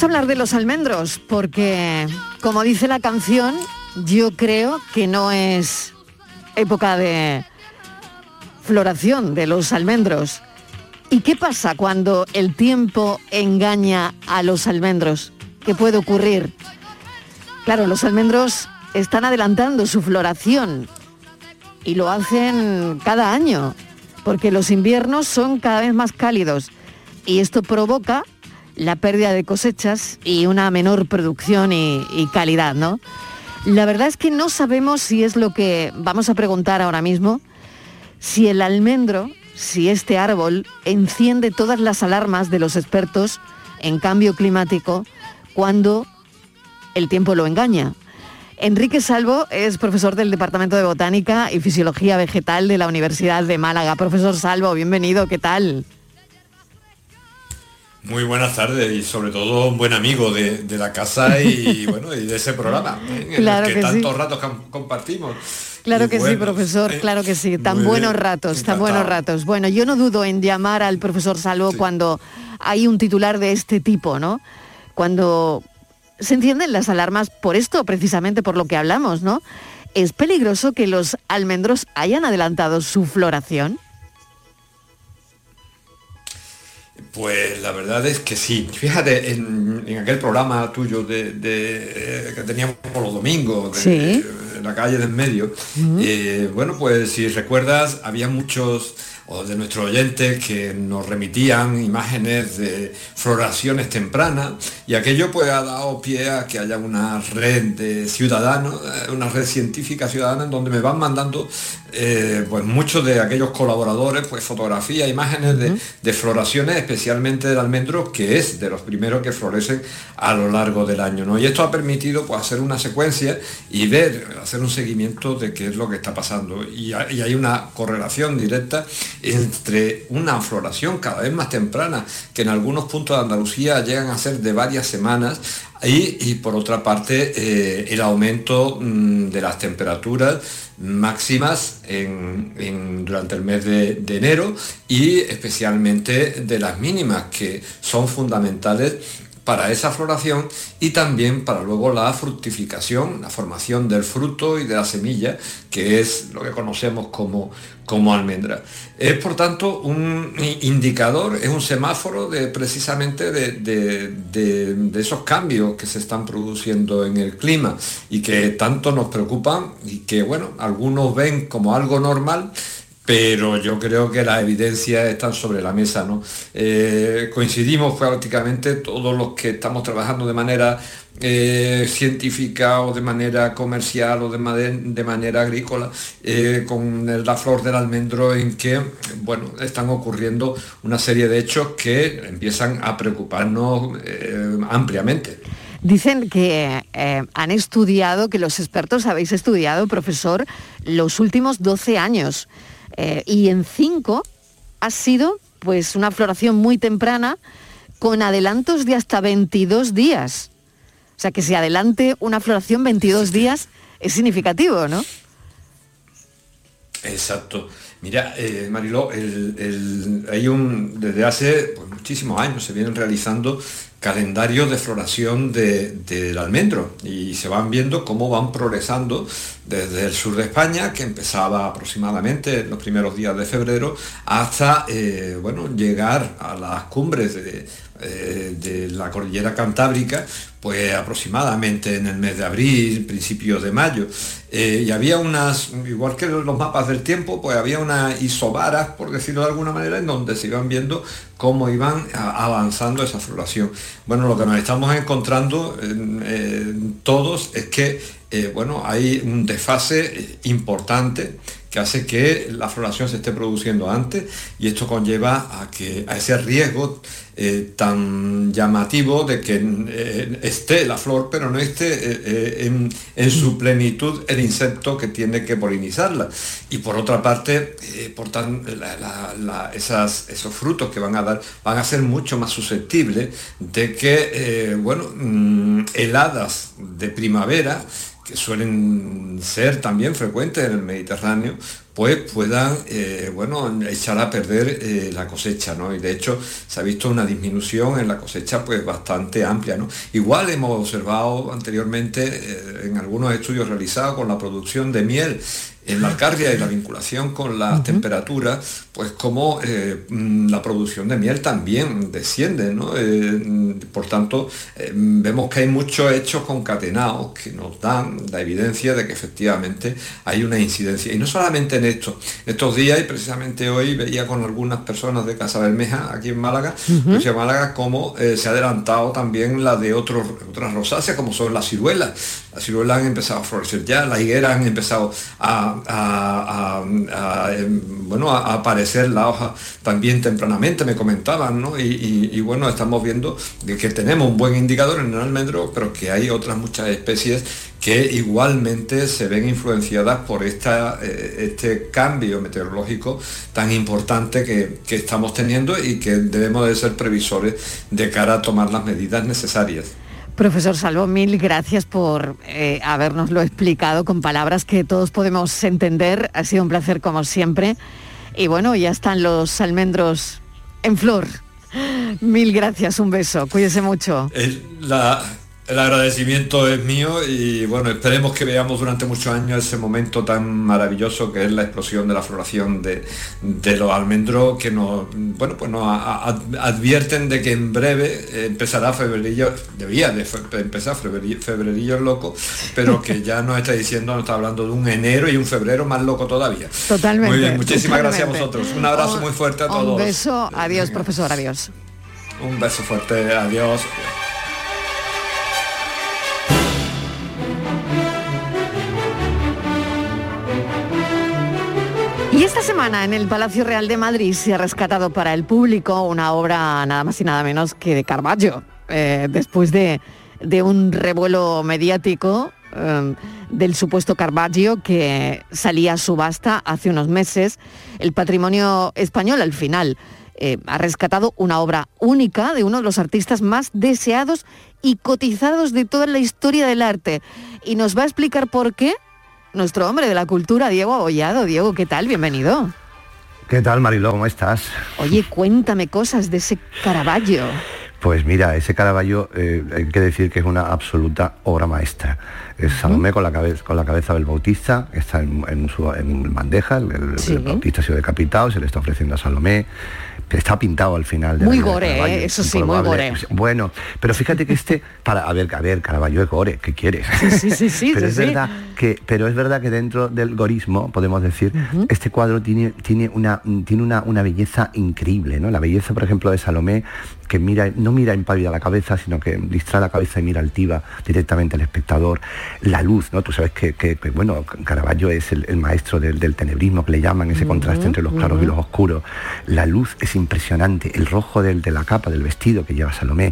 A hablar de los almendros, porque, como dice la canción, yo creo que no es época de floración de los almendros. ¿Y qué pasa cuando el tiempo engaña a los almendros? ¿Qué puede ocurrir? Claro, los almendros están adelantando su floración y lo hacen cada año, porque los inviernos son cada vez más cálidos y esto provoca la pérdida de cosechas y una menor producción y, calidad, ¿no? La verdad es que no sabemos si es lo que vamos a preguntar ahora mismo, si el almendro, si este árbol enciende todas las alarmas de los expertos en cambio climático cuando el tiempo lo engaña. Enrique Salvo es profesor del Departamento de Botánica y Fisiología Vegetal de la Universidad de Málaga. Profesor Salvo, bienvenido, ¿qué tal? Muy buenas tardes y sobre todo un buen amigo de, de la casa y bueno y de ese programa ¿eh? en Claro el que que, sí. tantos ratos com- compartimos. Claro Y que sí, profesor, eh, claro que sí. Tan buenos bien, ratos, tan buenos ratos. Bueno, yo no dudo en llamar al profesor Salvo cuando hay un titular de este tipo, ¿no? Cuando se encienden las alarmas por esto, precisamente por lo que hablamos, ¿no? ¿Es peligroso que los almendros hayan adelantado su floración? Pues la verdad es que sí. Fíjate, en, en aquel programa tuyo de, de, eh, que teníamos por los domingos, de- Sí. en la calle del medio, eh, bueno, pues si recuerdas, había muchos o de nuestros oyentes que nos remitían imágenes de floraciones tempranas y aquello pues ha dado pie a que haya una red de ciudadanos, eh, una red científica ciudadana en donde me van mandando eh, pues muchos de aquellos colaboradores pues fotografías, imágenes de, de floraciones especialmente del almendro que es de los primeros que florecen a lo largo del año ¿no? y esto ha permitido pues hacer una secuencia y ver, hacer un seguimiento de qué es lo que está pasando y, ha- y hay una correlación directa entre una floración cada vez más temprana que en algunos puntos de Andalucía llegan a ser de varias semanas y, por otra parte eh, el aumento mm, de las temperaturas máximas durante el mes de enero y especialmente de las mínimas que son fundamentales para esa floración y también para luego la fructificación, la formación del fruto y de la semilla, que es lo que conocemos como, como almendra. Es por tanto un indicador, es un semáforo de precisamente de, de- de- de esos cambios que se están produciendo en el clima y que tanto nos preocupan y que bueno, algunos ven como algo normal, pero yo creo que las evidencias están sobre la mesa, ¿no? Eh, coincidimos prácticamente todos los que estamos trabajando de manera eh, científica o de manera comercial o de, manera agrícola eh, con la flor del almendro en que, bueno, están ocurriendo una serie de hechos que empiezan a preocuparnos ampliamente. Dicen que han estudiado, que los expertos habéis estudiado, profesor, los últimos 12 años. Eh, y en 5 ha sido pues una floración muy temprana con adelantos de hasta 22 días. O sea que si adelante una floración 22 días es significativo, ¿no? Exacto. Mira, eh, Mariló, el- el- hay un, desde hace pues, muchísimos años se vienen realizando calendarios de floración de- del almendro. Y se van viendo cómo van progresando desde el sur de España, que empezaba aproximadamente en los primeros días de febrero, hasta eh, bueno, llegar a las cumbres de, eh, de la cordillera cantábrica, pues aproximadamente en el mes de abril, principios de mayo. Eh, y había unas, igual que los mapas del tiempo, pues había unas isobaras, por decirlo de alguna manera, en donde se iban viendo cómo iban avanzando esa floración. Bueno, lo que nos estamos encontrando en- en todos es que eh, bueno, hay un desfase eh, importante que hace que la floración se esté produciendo antes y esto conlleva a que a ese riesgo eh, tan llamativo de que eh, esté la flor pero no esté eh, en, su plenitud el insecto que tiene que polinizarla. Y por otra parte por esas- esos frutos que van a dar van a ser mucho más susceptibles de que bueno mm, heladas de primavera que suelen ser también frecuentes en el Mediterráneo, pues puedan eh, bueno, echar a perder eh, la cosecha, ¿no? Y de hecho se ha visto una disminución en la cosecha pues bastante amplia, ¿no? Igual hemos observado anteriormente eh, en algunos estudios realizados con la producción de miel la alcarria y la vinculación con las temperaturas, pues como eh, mm, la producción de miel también desciende, ¿no? Eh, mm, por tanto, eh, vemos que hay muchos hechos concatenados que nos dan la evidencia de que efectivamente hay una incidencia. Y no solamente en esto. Estos días, y precisamente hoy, veía con algunas personas de Casa Bermeja, aquí en Málaga, en Málaga, cómo se ha adelantado también la de otros, otras rosáceas, como son las ciruelas. Las ciruelas han empezado a florecer ya, las higueras han empezado a, bueno, a, aparecer la hoja también tempranamente, me comentaban, ¿no? Y, y- bueno, estamos viendo que tenemos un buen indicador en el almendro, pero que hay otras muchas especies que igualmente se ven influenciadas por esta, eh, este cambio meteorológico tan importante que, que estamos teniendo y que debemos de ser previsores de cara a tomar las medidas necesarias. Profesor Salvo, mil gracias por eh, habernoslo explicado con palabras que todos podemos entender. Ha sido un placer como siempre. Y bueno, ya están los almendros en flor. Mil gracias, un beso. Cuídese mucho. El agradecimiento es mío y bueno, esperemos que veamos durante muchos años ese momento tan maravilloso que es la explosión de la floración de, de los almendros que nos, bueno, pues nos a- a- advierten de que en breve empezará febrerillo, debía de fe- empezar febrerillo, febrerillo loco, pero que ya nos está diciendo, nos está hablando de un enero y un febrero más loco todavía. Totalmente. Muy bien, muchísimas gracias a vosotros. Un abrazo Un- muy fuerte a Un todos. beso. Adiós, profesor. Adiós. Un beso fuerte, adiós. Esta semana en el Palacio Real de Madrid se ha rescatado para el público una obra nada más y nada menos que de Caravaggio. Eh, después de, un revuelo mediático eh, del supuesto Caravaggio que salía a subasta hace unos meses, el patrimonio español al final eh, ha rescatado una obra única de uno de los artistas más deseados y cotizados de toda la historia del arte. Y nos va a explicar por qué nuestro hombre de la cultura, Diego Abollado. Diego, ¿qué tal? Bienvenido. ¿Qué tal, Mariló? ¿Cómo estás? Oye, cuéntame cosas de ese Caravaggio. Pues mira, ese Caravaggio eh, hay que decir que es una absoluta obra maestra. Es Salomé con la cabeza con la cabeza del Bautista, está en, en su en bandeja, el, el- el Bautista ha sido decapitado, se le está ofreciendo a Salomé. Está pintado al final. de Muy la vida de gore, Caravaggio, ¿eh? Eso es sí, muy gore. Bueno, pero fíjate que este, para, a ver, a ver, Caravaggio es gore, ¿qué quieres? Sí, sí, sí, pero sí, es sí. verdad que, pero es verdad que dentro del gorismo, podemos decir, este cuadro tiene, tiene, una, tiene una, una belleza increíble, ¿no? La belleza, por ejemplo, de Salomé, que mira, no mira impávida la cabeza, sino que distrae la cabeza y mira altiva directamente al espectador. La luz, ¿no? Tú sabes que, que- que, bueno, Caravaggio es el, el maestro del, del tenebrismo, que le llaman ese contraste entre los claros y los oscuros. La luz es impresionante, el rojo del- de la capa, del vestido que lleva Salomé.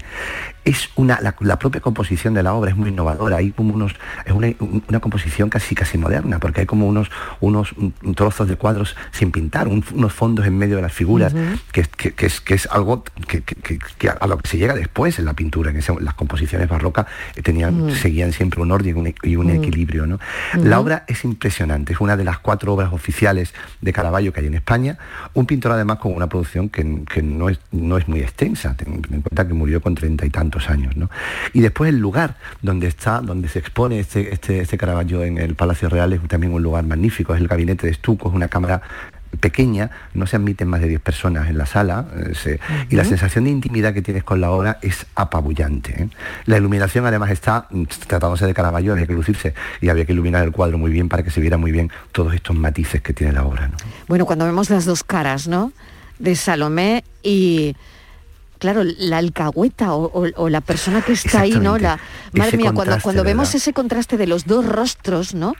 Es una, la, la propia composición de la obra es muy innovadora, hay como unos, es una, una composición casi casi moderna, porque hay como unos, unos trozos de cuadros sin pintar, un- unos fondos en medio de las figuras, que, es- que- que es, que es algo que, que- a lo que se llega después en la pintura, en ese- las composiciones barrocas eh, tenían, seguían siempre un orden y un, e- y un equilibrio. ¿no? La obra es impresionante, es una de las cuatro obras oficiales de Caravaggio que hay en España, un pintor además con una producción que, que no, es, no es muy extensa, ten en cuenta que murió con treinta y tantos años. ¿no? Y después el lugar donde está, donde se expone este, este, este Caravaggio en el Palacio Real es también un lugar magnífico, es el gabinete de estuco, es una cámara pequeña, no se admiten más de 10 personas en la sala eh, se- y la sensación de intimidad que tienes con la obra es apabullante. ¿eh? La iluminación además está, tratándose de Caravaggio, había que lucirse y había que iluminar el cuadro muy bien para que se viera muy bien todos estos matices que tiene la obra. ¿no? Bueno, cuando vemos las dos caras, ¿no? De Salomé y, claro, la alcahueta o, o- o la persona que está ahí, ¿no? La, madre mía, cuando, cuando vemos ese contraste de los dos rostros, ¿no?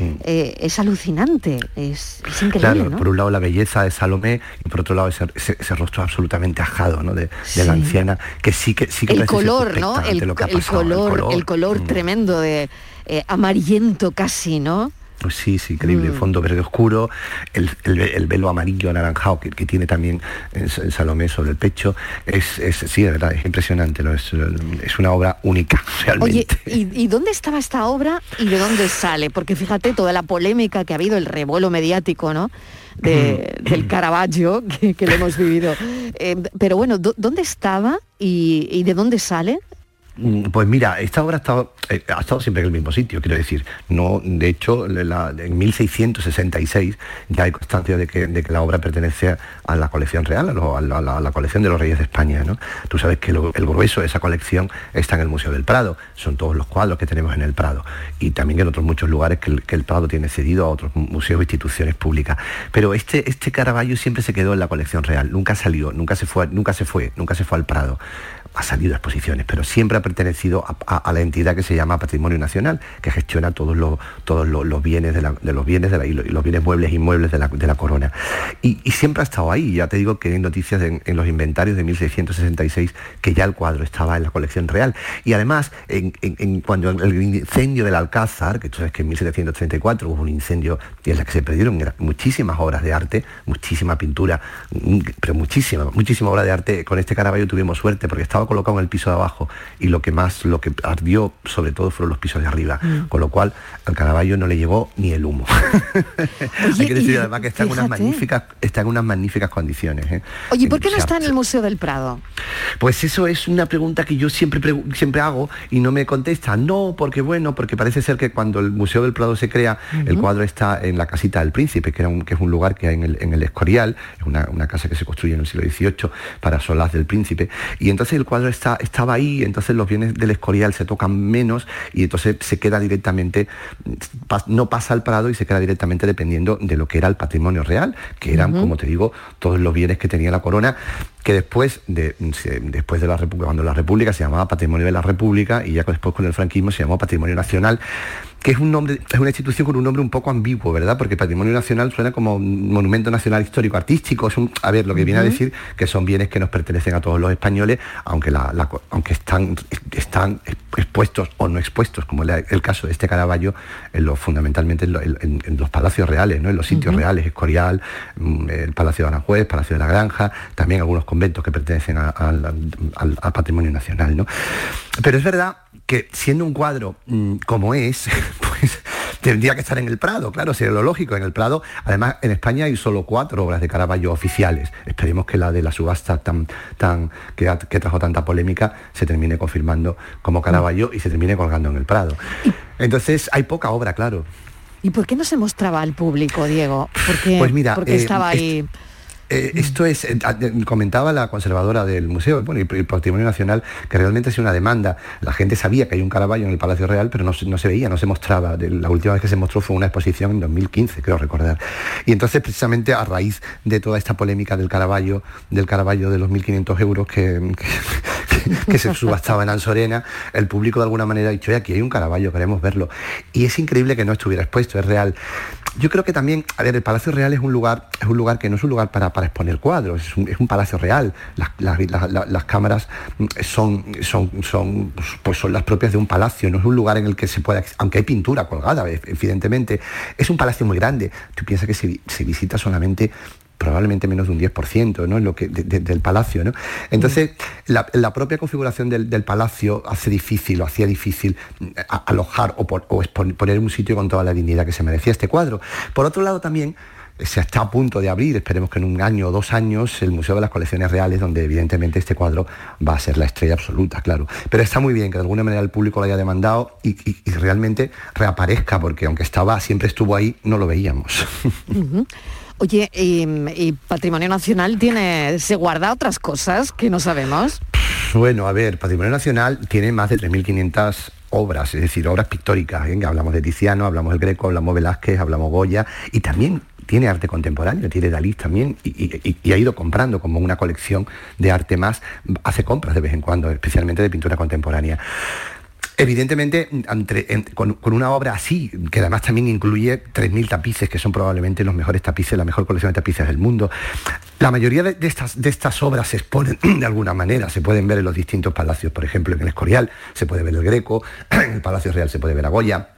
Eh, es alucinante, es, es increíble, Claro, ¿no? por un lado la belleza de Salomé y por otro lado ese, ese- ese rostro absolutamente ajado ¿no? de, de la anciana que sí que sí que el color, ¿no? El, ante lo que ha el color, el color, mm. tremendo de eh, amarillento casi, ¿no? Pues sí, sí, increíble. Mm. Fondo verde oscuro, el, el ve- el velo amarillo anaranjado que, que tiene también el Salomé sobre el pecho. Es, es- sí, de verdad, es impresionante. ¿no? Es, es una obra única, realmente. Oye, ¿y, y dónde estaba esta obra y de dónde sale? Porque fíjate toda la polémica que ha habido, el revuelo mediático, ¿no? De- del Caravaggio que, que lo hemos vivido. Eh, pero bueno, ¿dó- ¿dónde estaba y, y de dónde sale? Mm, Pues mira, esta obra ha estado, eh, ha estado siempre en el mismo sitio, quiero decir. No, de hecho, en 1666 ya hay constancia de que, la obra pertenece a la colección real, a, a la, colección de los reyes de España. ¿no? Tú sabes que el grueso de esa colección está en el Museo del Prado, son todos los cuadros que tenemos en el Prado y también en otros muchos lugares que el, que el Prado tiene cedido a otros museos e instituciones públicas. Pero este, este Caravaggio siempre se quedó en la colección real, nunca salió, nunca se fue, nunca se fue, nunca se fue al Prado ha salido a exposiciones, pero siempre ha pertenecido a, la entidad que se llama Patrimonio Nacional, que gestiona todos los, todos los, bienes de, los bienes de y los, bienes muebles e inmuebles de la, corona. Y, siempre ha estado ahí. Ya te digo que hay noticias en, los inventarios de 1666 que ya el cuadro estaba en la colección real. Y además, cuando el incendio del Alcázar, que tú sabes que en 1734 hubo un incendio en la que se perdieron muchísimas obras de arte, muchísima pintura, mm, pero muchísima, muchísima obra de arte. Con este Caravaggio tuvimos suerte porque estaba colocado en el piso de abajo y lo que más, lo que ardió sobre todo fueron los pisos de arriba, Mm. con lo cual al Caravaggio no le llegó ni el humo. Hay que decir además que está en unas magníficas, está en unas magníficas condiciones. ¿eh? Oye, ¿por qué no está en el Museo del Prado? pues eso es una pregunta que yo siempre, siempre hago y no me contesta. No, porque bueno, porque parece ser que cuando el Museo del Prado se crea, el cuadro está en la casita del príncipe, que, era un, que es un lugar que hay en el, en el Escorial, es una, una casa que se construye en el siglo XVIII para solaz del príncipe. Y entonces el cuadro está, estaba ahí, entonces los bienes del Escorial se tocan menos y entonces se queda directamente, pas- no pasa al Prado y se queda directamente dependiendo de lo que era el patrimonio real, que eran, como te digo, todos los bienes que tenía la corona, que después de, después de la República, cuando la República se llamaba Patrimonio de la República y ya después con el franquismo se llamó Patrimonio Nacional, que es un nombre, es una institución con un nombre un poco ambiguo, ¿verdad? Porque Patrimonio Nacional suena como un monumento nacional histórico artístico, es un- a ver, lo que viene a decir que son bienes que nos pertenecen a todos los españoles, aunque la, aunque están, están expuestos o no expuestos, como el, el caso de este Caravaggio, en los, fundamentalmente en, lo- en- en los palacios reales, ¿no? en los sitios reales, Escorial, mm, el Palacio de Aranjuez, Palacio de la Granja, también algunos conventos que pertenecen a- al- al- al patrimonio nacional. ¿no? Pero es verdad que siendo un cuadro mm, como es, pues, tendría que estar en el Prado, claro, sería lo lógico. En el Prado, además, en España hay solo cuatro obras de Caravaggio oficiales. Esperemos que la de la subasta tan, tan, que, ha- que trajo tanta polémica se termine confirmando como Caravaggio y se termine colgando en el Prado. Entonces, hay poca obra, claro. ¿Y por qué no se mostraba al público, Diego? Porque, Pues mira, porque eh, estaba ahí... Eh, esto es, eh, a- eh, comentaba la conservadora del museo bueno, y el Patrimonio Nacional, que realmente es una demanda. La gente sabía que hay un Caravaggio en el Palacio Real, pero no, se- no se veía, no se mostraba. La última vez que se mostró fue una exposición en 2015, creo recordar. Y entonces, precisamente a raíz de toda esta polémica del Caravaggio, del Caravaggio de los 1.500 euros que, que, que se subastaba en Ansorena, el público de alguna manera ha dicho, "Oye, aquí hay un Caravaggio, queremos verlo. Y es increíble que no estuviera expuesto, es real. Yo creo que también, a ver, el Palacio Real es un lugar, es un lugar que no es un lugar para, para exponer cuadros, es un, palacio real. Las, cámaras son, son, son, pues son las propias de un palacio, no es un lugar en el que se pueda, aunque hay pintura colgada, e- evidentemente, es un palacio muy grande. Tú piensas que se, se visita solamente probablemente menos de un 10%, ¿no? Lo que, de- de- del palacio, ¿no? Entonces, la, propia configuración del, palacio hace difícil, o hacía difícil alojar o, o poner un sitio con toda la dignidad que se merecía este cuadro. Por otro lado, también se está a punto de abrir, esperemos que en un año o dos años, el Museo de las Colecciones Reales, donde evidentemente este cuadro va a ser la estrella absoluta, claro. Pero está muy bien que de alguna manera el público lo haya demandado y, y- y realmente reaparezca, porque aunque estaba, siempre estuvo ahí, no lo veíamos. Oye, y, y Patrimonio Nacional tiene, se guarda otras cosas que no sabemos. Bueno, a ver, Patrimonio Nacional tiene más de 3.500 obras, es decir, obras pictóricas. ¿eh? Hablamos de Tiziano, hablamos del Greco, hablamos Velázquez, hablamos Goya y también tiene arte contemporáneo, tiene Dalí también y, ha ido comprando como una colección de arte más, hace compras de vez en cuando, especialmente de pintura contemporánea. Evidentemente, entre- en- con, con una obra así, que además también incluye 3.000 tapices, que son probablemente los mejores tapices, la mejor colección de tapices del mundo, la mayoría de, de estas, de estas obras se exponen de alguna manera, se pueden ver en los distintos palacios, por ejemplo, en el Escorial se puede ver el Greco, en el Palacio Real se puede ver a Goya,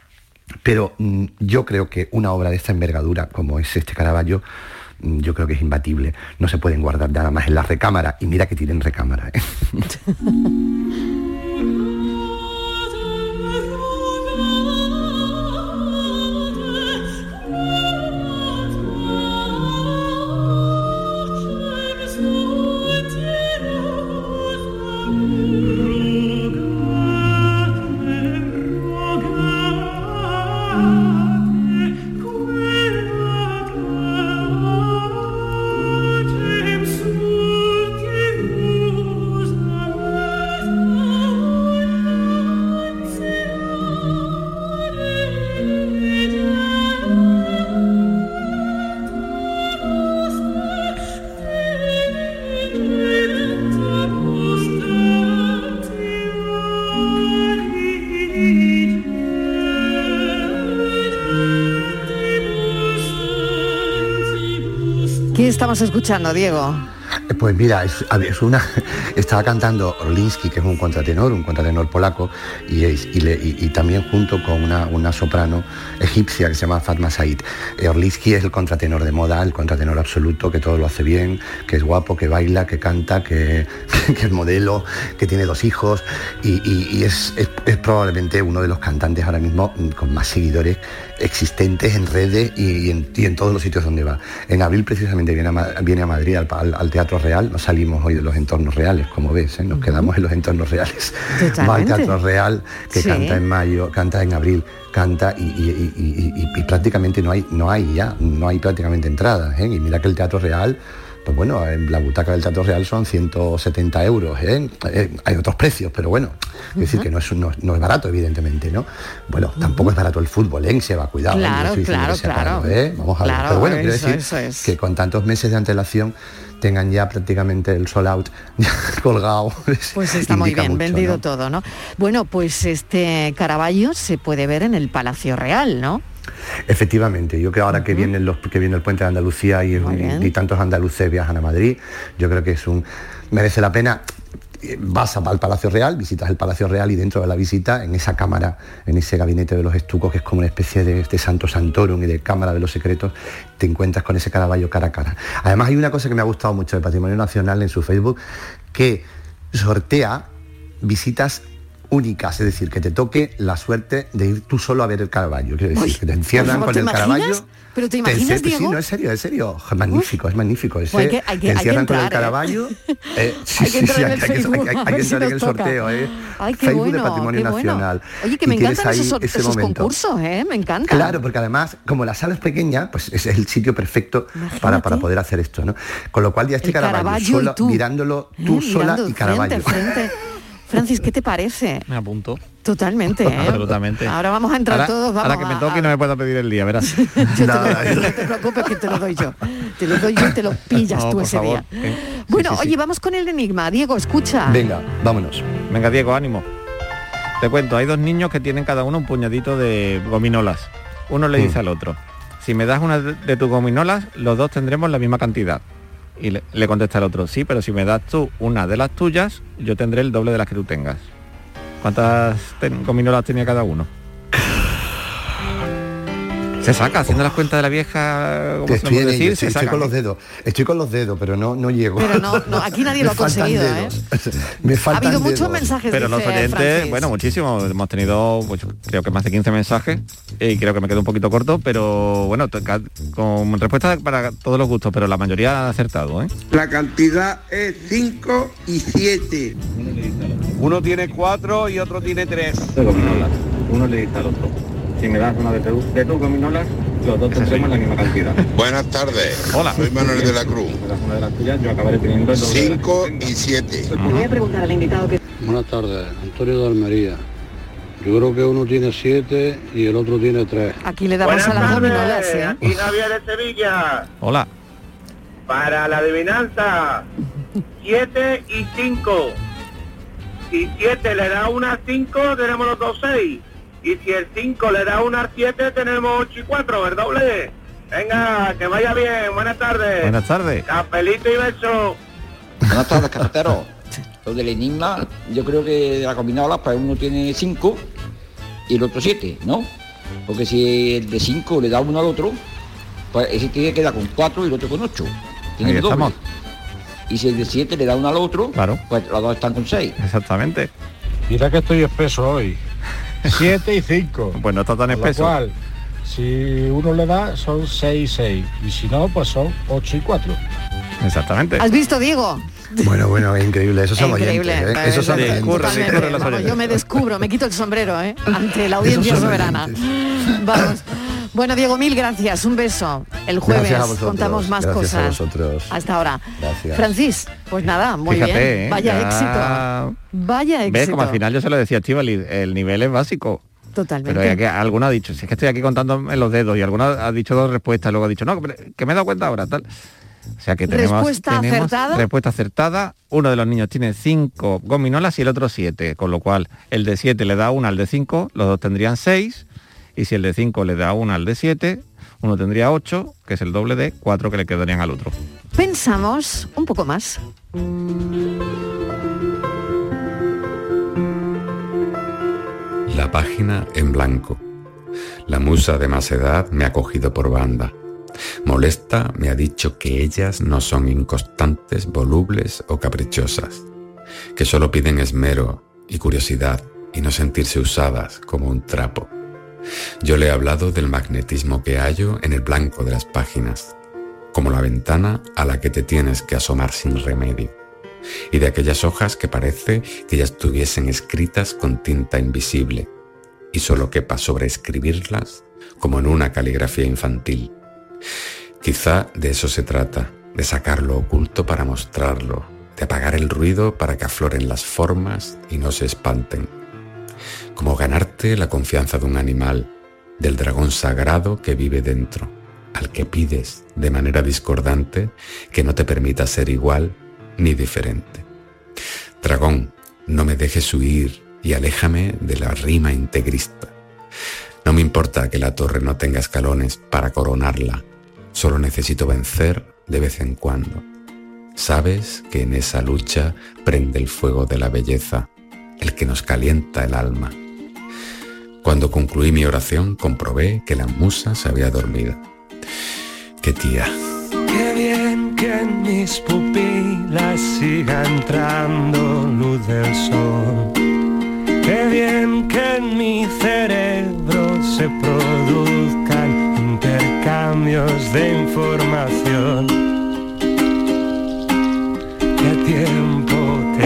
pero mm, yo creo que una obra de esta envergadura, como es este Caravaggio, mm, yo creo que es imbatible. No se pueden guardar nada más en la recámara. Y mira que tienen recámara. ¿eh? estamos escuchando, Diego? Pues mira, es, una, estaba cantando Orlinsky, que es un contratenor, un contratenor polaco, y, también junto con una, soprano egipcia que se llama Fatma Said. Eh, Orlinsky es el contratenor de moda, el contratenor absoluto, que todo lo hace bien, que es guapo, que baila, que canta, que, es modelo, que tiene dos hijos, y, es, probablemente uno de los cantantes ahora mismo mm, con más seguidores existentes en redes y, en, todos los sitios donde va. En abril precisamente viene a, viene a Madrid al Teatro Real, no salimos hoy de los entornos reales, como ves, ¿eh? nos quedamos en los entornos reales. Va al. Teatro Real, que Sí. canta en mayo, canta en abril, canta y, y- y- y- y- y prácticamente no hay, no hay ya, no hay prácticamente entradas. ¿eh? Y mira que el Teatro Real pues bueno, en la butaca del Teatro Real son 170 euros, ¿eh? Hay otros precios, pero bueno, es decir, que no es, no, no es barato, evidentemente, ¿no? Bueno, tampoco es barato el fútbol, ¿eh? Se va, cuidado. Claro, claro, claro. caro, ¿eh? Vamos a ver. Pero bueno, quiero decir es. que con tantos meses de antelación tengan ya prácticamente el sold out ya colgado. Pues está muy bien, mucho, vendido ¿no? todo, ¿no? Bueno, pues este Caravaggio se puede ver en el Palacio Real, ¿no? Efectivamente, yo creo ahora que viene los que viene el puente de Andalucía y, y tantos andaluces viajan a Madrid, yo creo que es un merece la pena. Eh, Vas al Palacio Real, visitas el Palacio Real y dentro de la visita, en esa cámara, en ese gabinete de los estucos, que es como una especie de, de Santo Santorum y de Cámara de los Secretos, te encuentras con ese Caravaggio cara a cara. Además hay una cosa que me ha gustado mucho de Patrimonio Nacional en su Facebook, que sortea visitas únicas, es decir, que te toque la suerte de ir tú solo a ver el Caravaggio, quiero decir, que te encierran con ¿te el? Caravaggio. ¿Pero te imaginas, encierran- sí, Diego? no, es serio, es serio, es magnífico, es magnífico. Ese, Pues hay que- hay que- te hay que encierran con el ¿eh? Caravaggio. eh, sí, Hay que sí, entrar sí, hay, que- entrar en el sorteo, ¿eh? Ay, qué Facebook bueno, de Patrimonio qué bueno. Nacional. Oye, que me encantan esos, ese esos concursos, ¿eh? Me encanta. Claro, porque además, como la sala es pequeña, pues es el sitio perfecto para, para poder hacer esto, ¿no? Con lo cual ya este sola- tú. mirándolo tú ¿Eh? sola y Caravaggio. Francis, ¿qué te parece? Me apunto. Totalmente, ¿eh? Absolutamente. Ahora vamos a entrar Ahora- todos, vamos Ahora que me toque a- no me pueda pedir el día, verás. Yo te lo no te preocupes que te lo doy yo. Te lo doy yo y te lo pillas No, tú ese favor. día. Eh, Bueno, sí, sí, sí. oye, vamos con el enigma. Diego, escucha. Venga, vámonos. Venga, Diego, ánimo. Te cuento, hay dos niños que tienen cada uno un puñadito de gominolas. Uno le dice al otro, si me das una de tus gominolas, los dos tendremos la misma cantidad. Y le, contesta el otro, sí, pero si me das tú una de las tuyas, yo tendré el doble de las que tú tengas. ¿Cuántas ten- gominolas tenía cada uno? Se saca, haciendo las cuentas de la vieja, como Estoy, ello, decir, estoy, se estoy saca. con los dedos, estoy con los dedos, pero no, no llego. Pero no, no, aquí nadie lo ha Me faltan conseguido, ¿eh? dedos. Me Ha habido muchos mensajes, Pero los oyentes, Francis. bueno, muchísimo. Hemos tenido, pues, creo que más de 15 mensajes y creo que me quedo un poquito corto, pero bueno, con respuestas para todos los gustos, pero la mayoría ha acertado, ¿eh? La cantidad es 5 y 7. Uno tiene cuatro y otro tiene tres. De gominolas. Uno le dice al otro, si me das una de, tu, de tus gominolas, los dos tendremos la misma cantidad. Buenas tardes. Hola. Soy Manuel de la Cruz. Si me das una de las tuyas, yo acabaré teniendo el doble de las 5 y 7. Voy a preguntar al invitado que... Buenas tardes, Antonio de Almería. Yo creo que uno tiene siete y el otro tiene tres. Aquí le damos a las gominolas, ¿eh? Aquí Javier de Sevilla. Hola. Para la adivinanza, 7 y 5. Si 7 le da una 5, tenemos los dos 6. Y si el 5 le da una 7, tenemos 8 y 4, ¿verdad, doble? Venga, que vaya bien. Buenas tardes. Buenas tardes. Capelito y beso. Buenas tardes, cafetero. Lo del enigma, yo creo que de la combinada, pues uno tiene 5 y el otro 7, ¿no? Porque si el de 5 le da uno al otro, pues ese tiene que quedar con 4 y el otro con 8. Tiene Ahí el doble. estamos. Y si el de 7 le da uno al otro, Claro. pues los dos están con 6. Exactamente. Mira que estoy espeso hoy. 7 y 5. Pues no está tan Con lo espeso. cual, si uno le da, son 6 y 6. Y si no, pues son 8 y 4. Exactamente. ¿Has visto, Diego? Bueno, bueno, es increíble, esos son Increíble. oyentes, ¿eh? Esos son Eh, oyentes. totalmente. Vamos, yo me descubro, me quito el sombrero, ¿eh? Ante la audiencia soberana. Vamos. Bueno, Diego, mil gracias. Un beso. El jueves a contamos más gracias a cosas. vosotros. Hasta ahora. Gracias. Francis, pues nada, muy Fíjate, bien. ¿eh? Vaya Ya- éxito. Vaya éxito. ¿Ves? Como al final yo se lo decía a Estivali, el nivel es básico. Totalmente. Pero que alguno ha dicho, si es que estoy aquí contando en los dedos y alguno ha dicho dos respuestas, luego ha dicho, no, que- que me he dado cuenta ahora, tal. O sea que tenemos, Respuesta tenemos acertada. respuesta acertada. Uno de los niños tiene cinco gominolas y el otro siete, con lo cual el de siete le da una al de cinco, los dos tendrían seis, y si el de cinco le da una al de siete, uno tendría ocho, que es el doble de cuatro que le quedarían al otro. Pensamos un poco más. La página en blanco. La musa de más edad me ha cogido por banda. Molesta me ha dicho que ellas no son inconstantes, volubles o caprichosas, que solo piden esmero y curiosidad y no sentirse usadas como un trapo. Yo le he hablado del magnetismo que hallo en el blanco de las páginas, como la ventana a la que te tienes que asomar sin remedio, y de aquellas hojas que parece que ya estuviesen escritas con tinta invisible, y solo quepa sobreescribirlas como en una caligrafía infantil. Quizá de eso se trata, de sacar lo oculto para mostrarlo, de apagar el ruido para que afloren las formas y no se espanten. Como ganarte la confianza de un animal, del dragón sagrado que vive dentro, al que pides de manera discordante que no te permita ser igual ni diferente. Dragón, no me dejes huir y aléjame de la rima integrista. No me importa que la torre no tenga escalones para coronarla, solo necesito vencer de vez en cuando. Sabes que en esa lucha prende el fuego de la belleza, el que nos calienta el alma. Cuando concluí mi oración comprobé que la musa se había dormido. ¡Qué tía! Qué bien que en mis pupilas siga entrando luz del sol. Qué bien que en mi cerebro se produzcan intercambios de información. Qué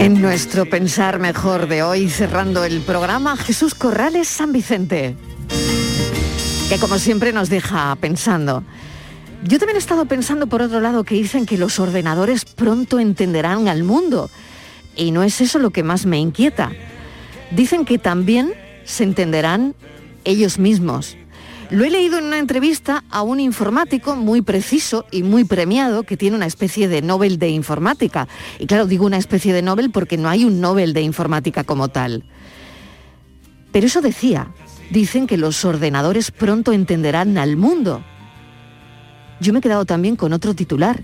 En nuestro pensar mejor de hoy, cerrando el programa, Jesús Corrales San Vicente, que como siempre nos deja pensando. Yo también he estado pensando, por otro lado, que dicen que los ordenadores pronto entenderán al mundo. Y no es eso lo que más me inquieta. Dicen que también se entenderán ellos mismos. Lo he leído en una entrevista a un informático muy preciso y muy premiado que tiene una especie de Nobel de informática. Y claro, digo una especie de Nobel porque no hay un Nobel de informática como tal. Pero eso decía, dicen que los ordenadores pronto entenderán al mundo. Yo me he quedado también con otro titular,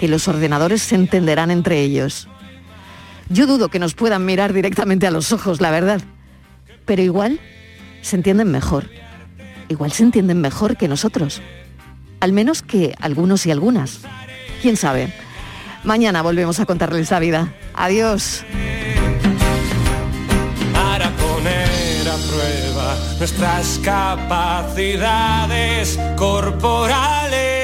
que los ordenadores se entenderán entre ellos. Yo dudo que nos puedan mirar directamente a los ojos, la verdad. Pero igual se entienden mejor. Igual se entienden mejor que nosotros. Al menos que algunos y algunas. ¿Quién sabe? Mañana volvemos a contarles la vida. Adiós. para poner a prueba nuestras capacidades corporales.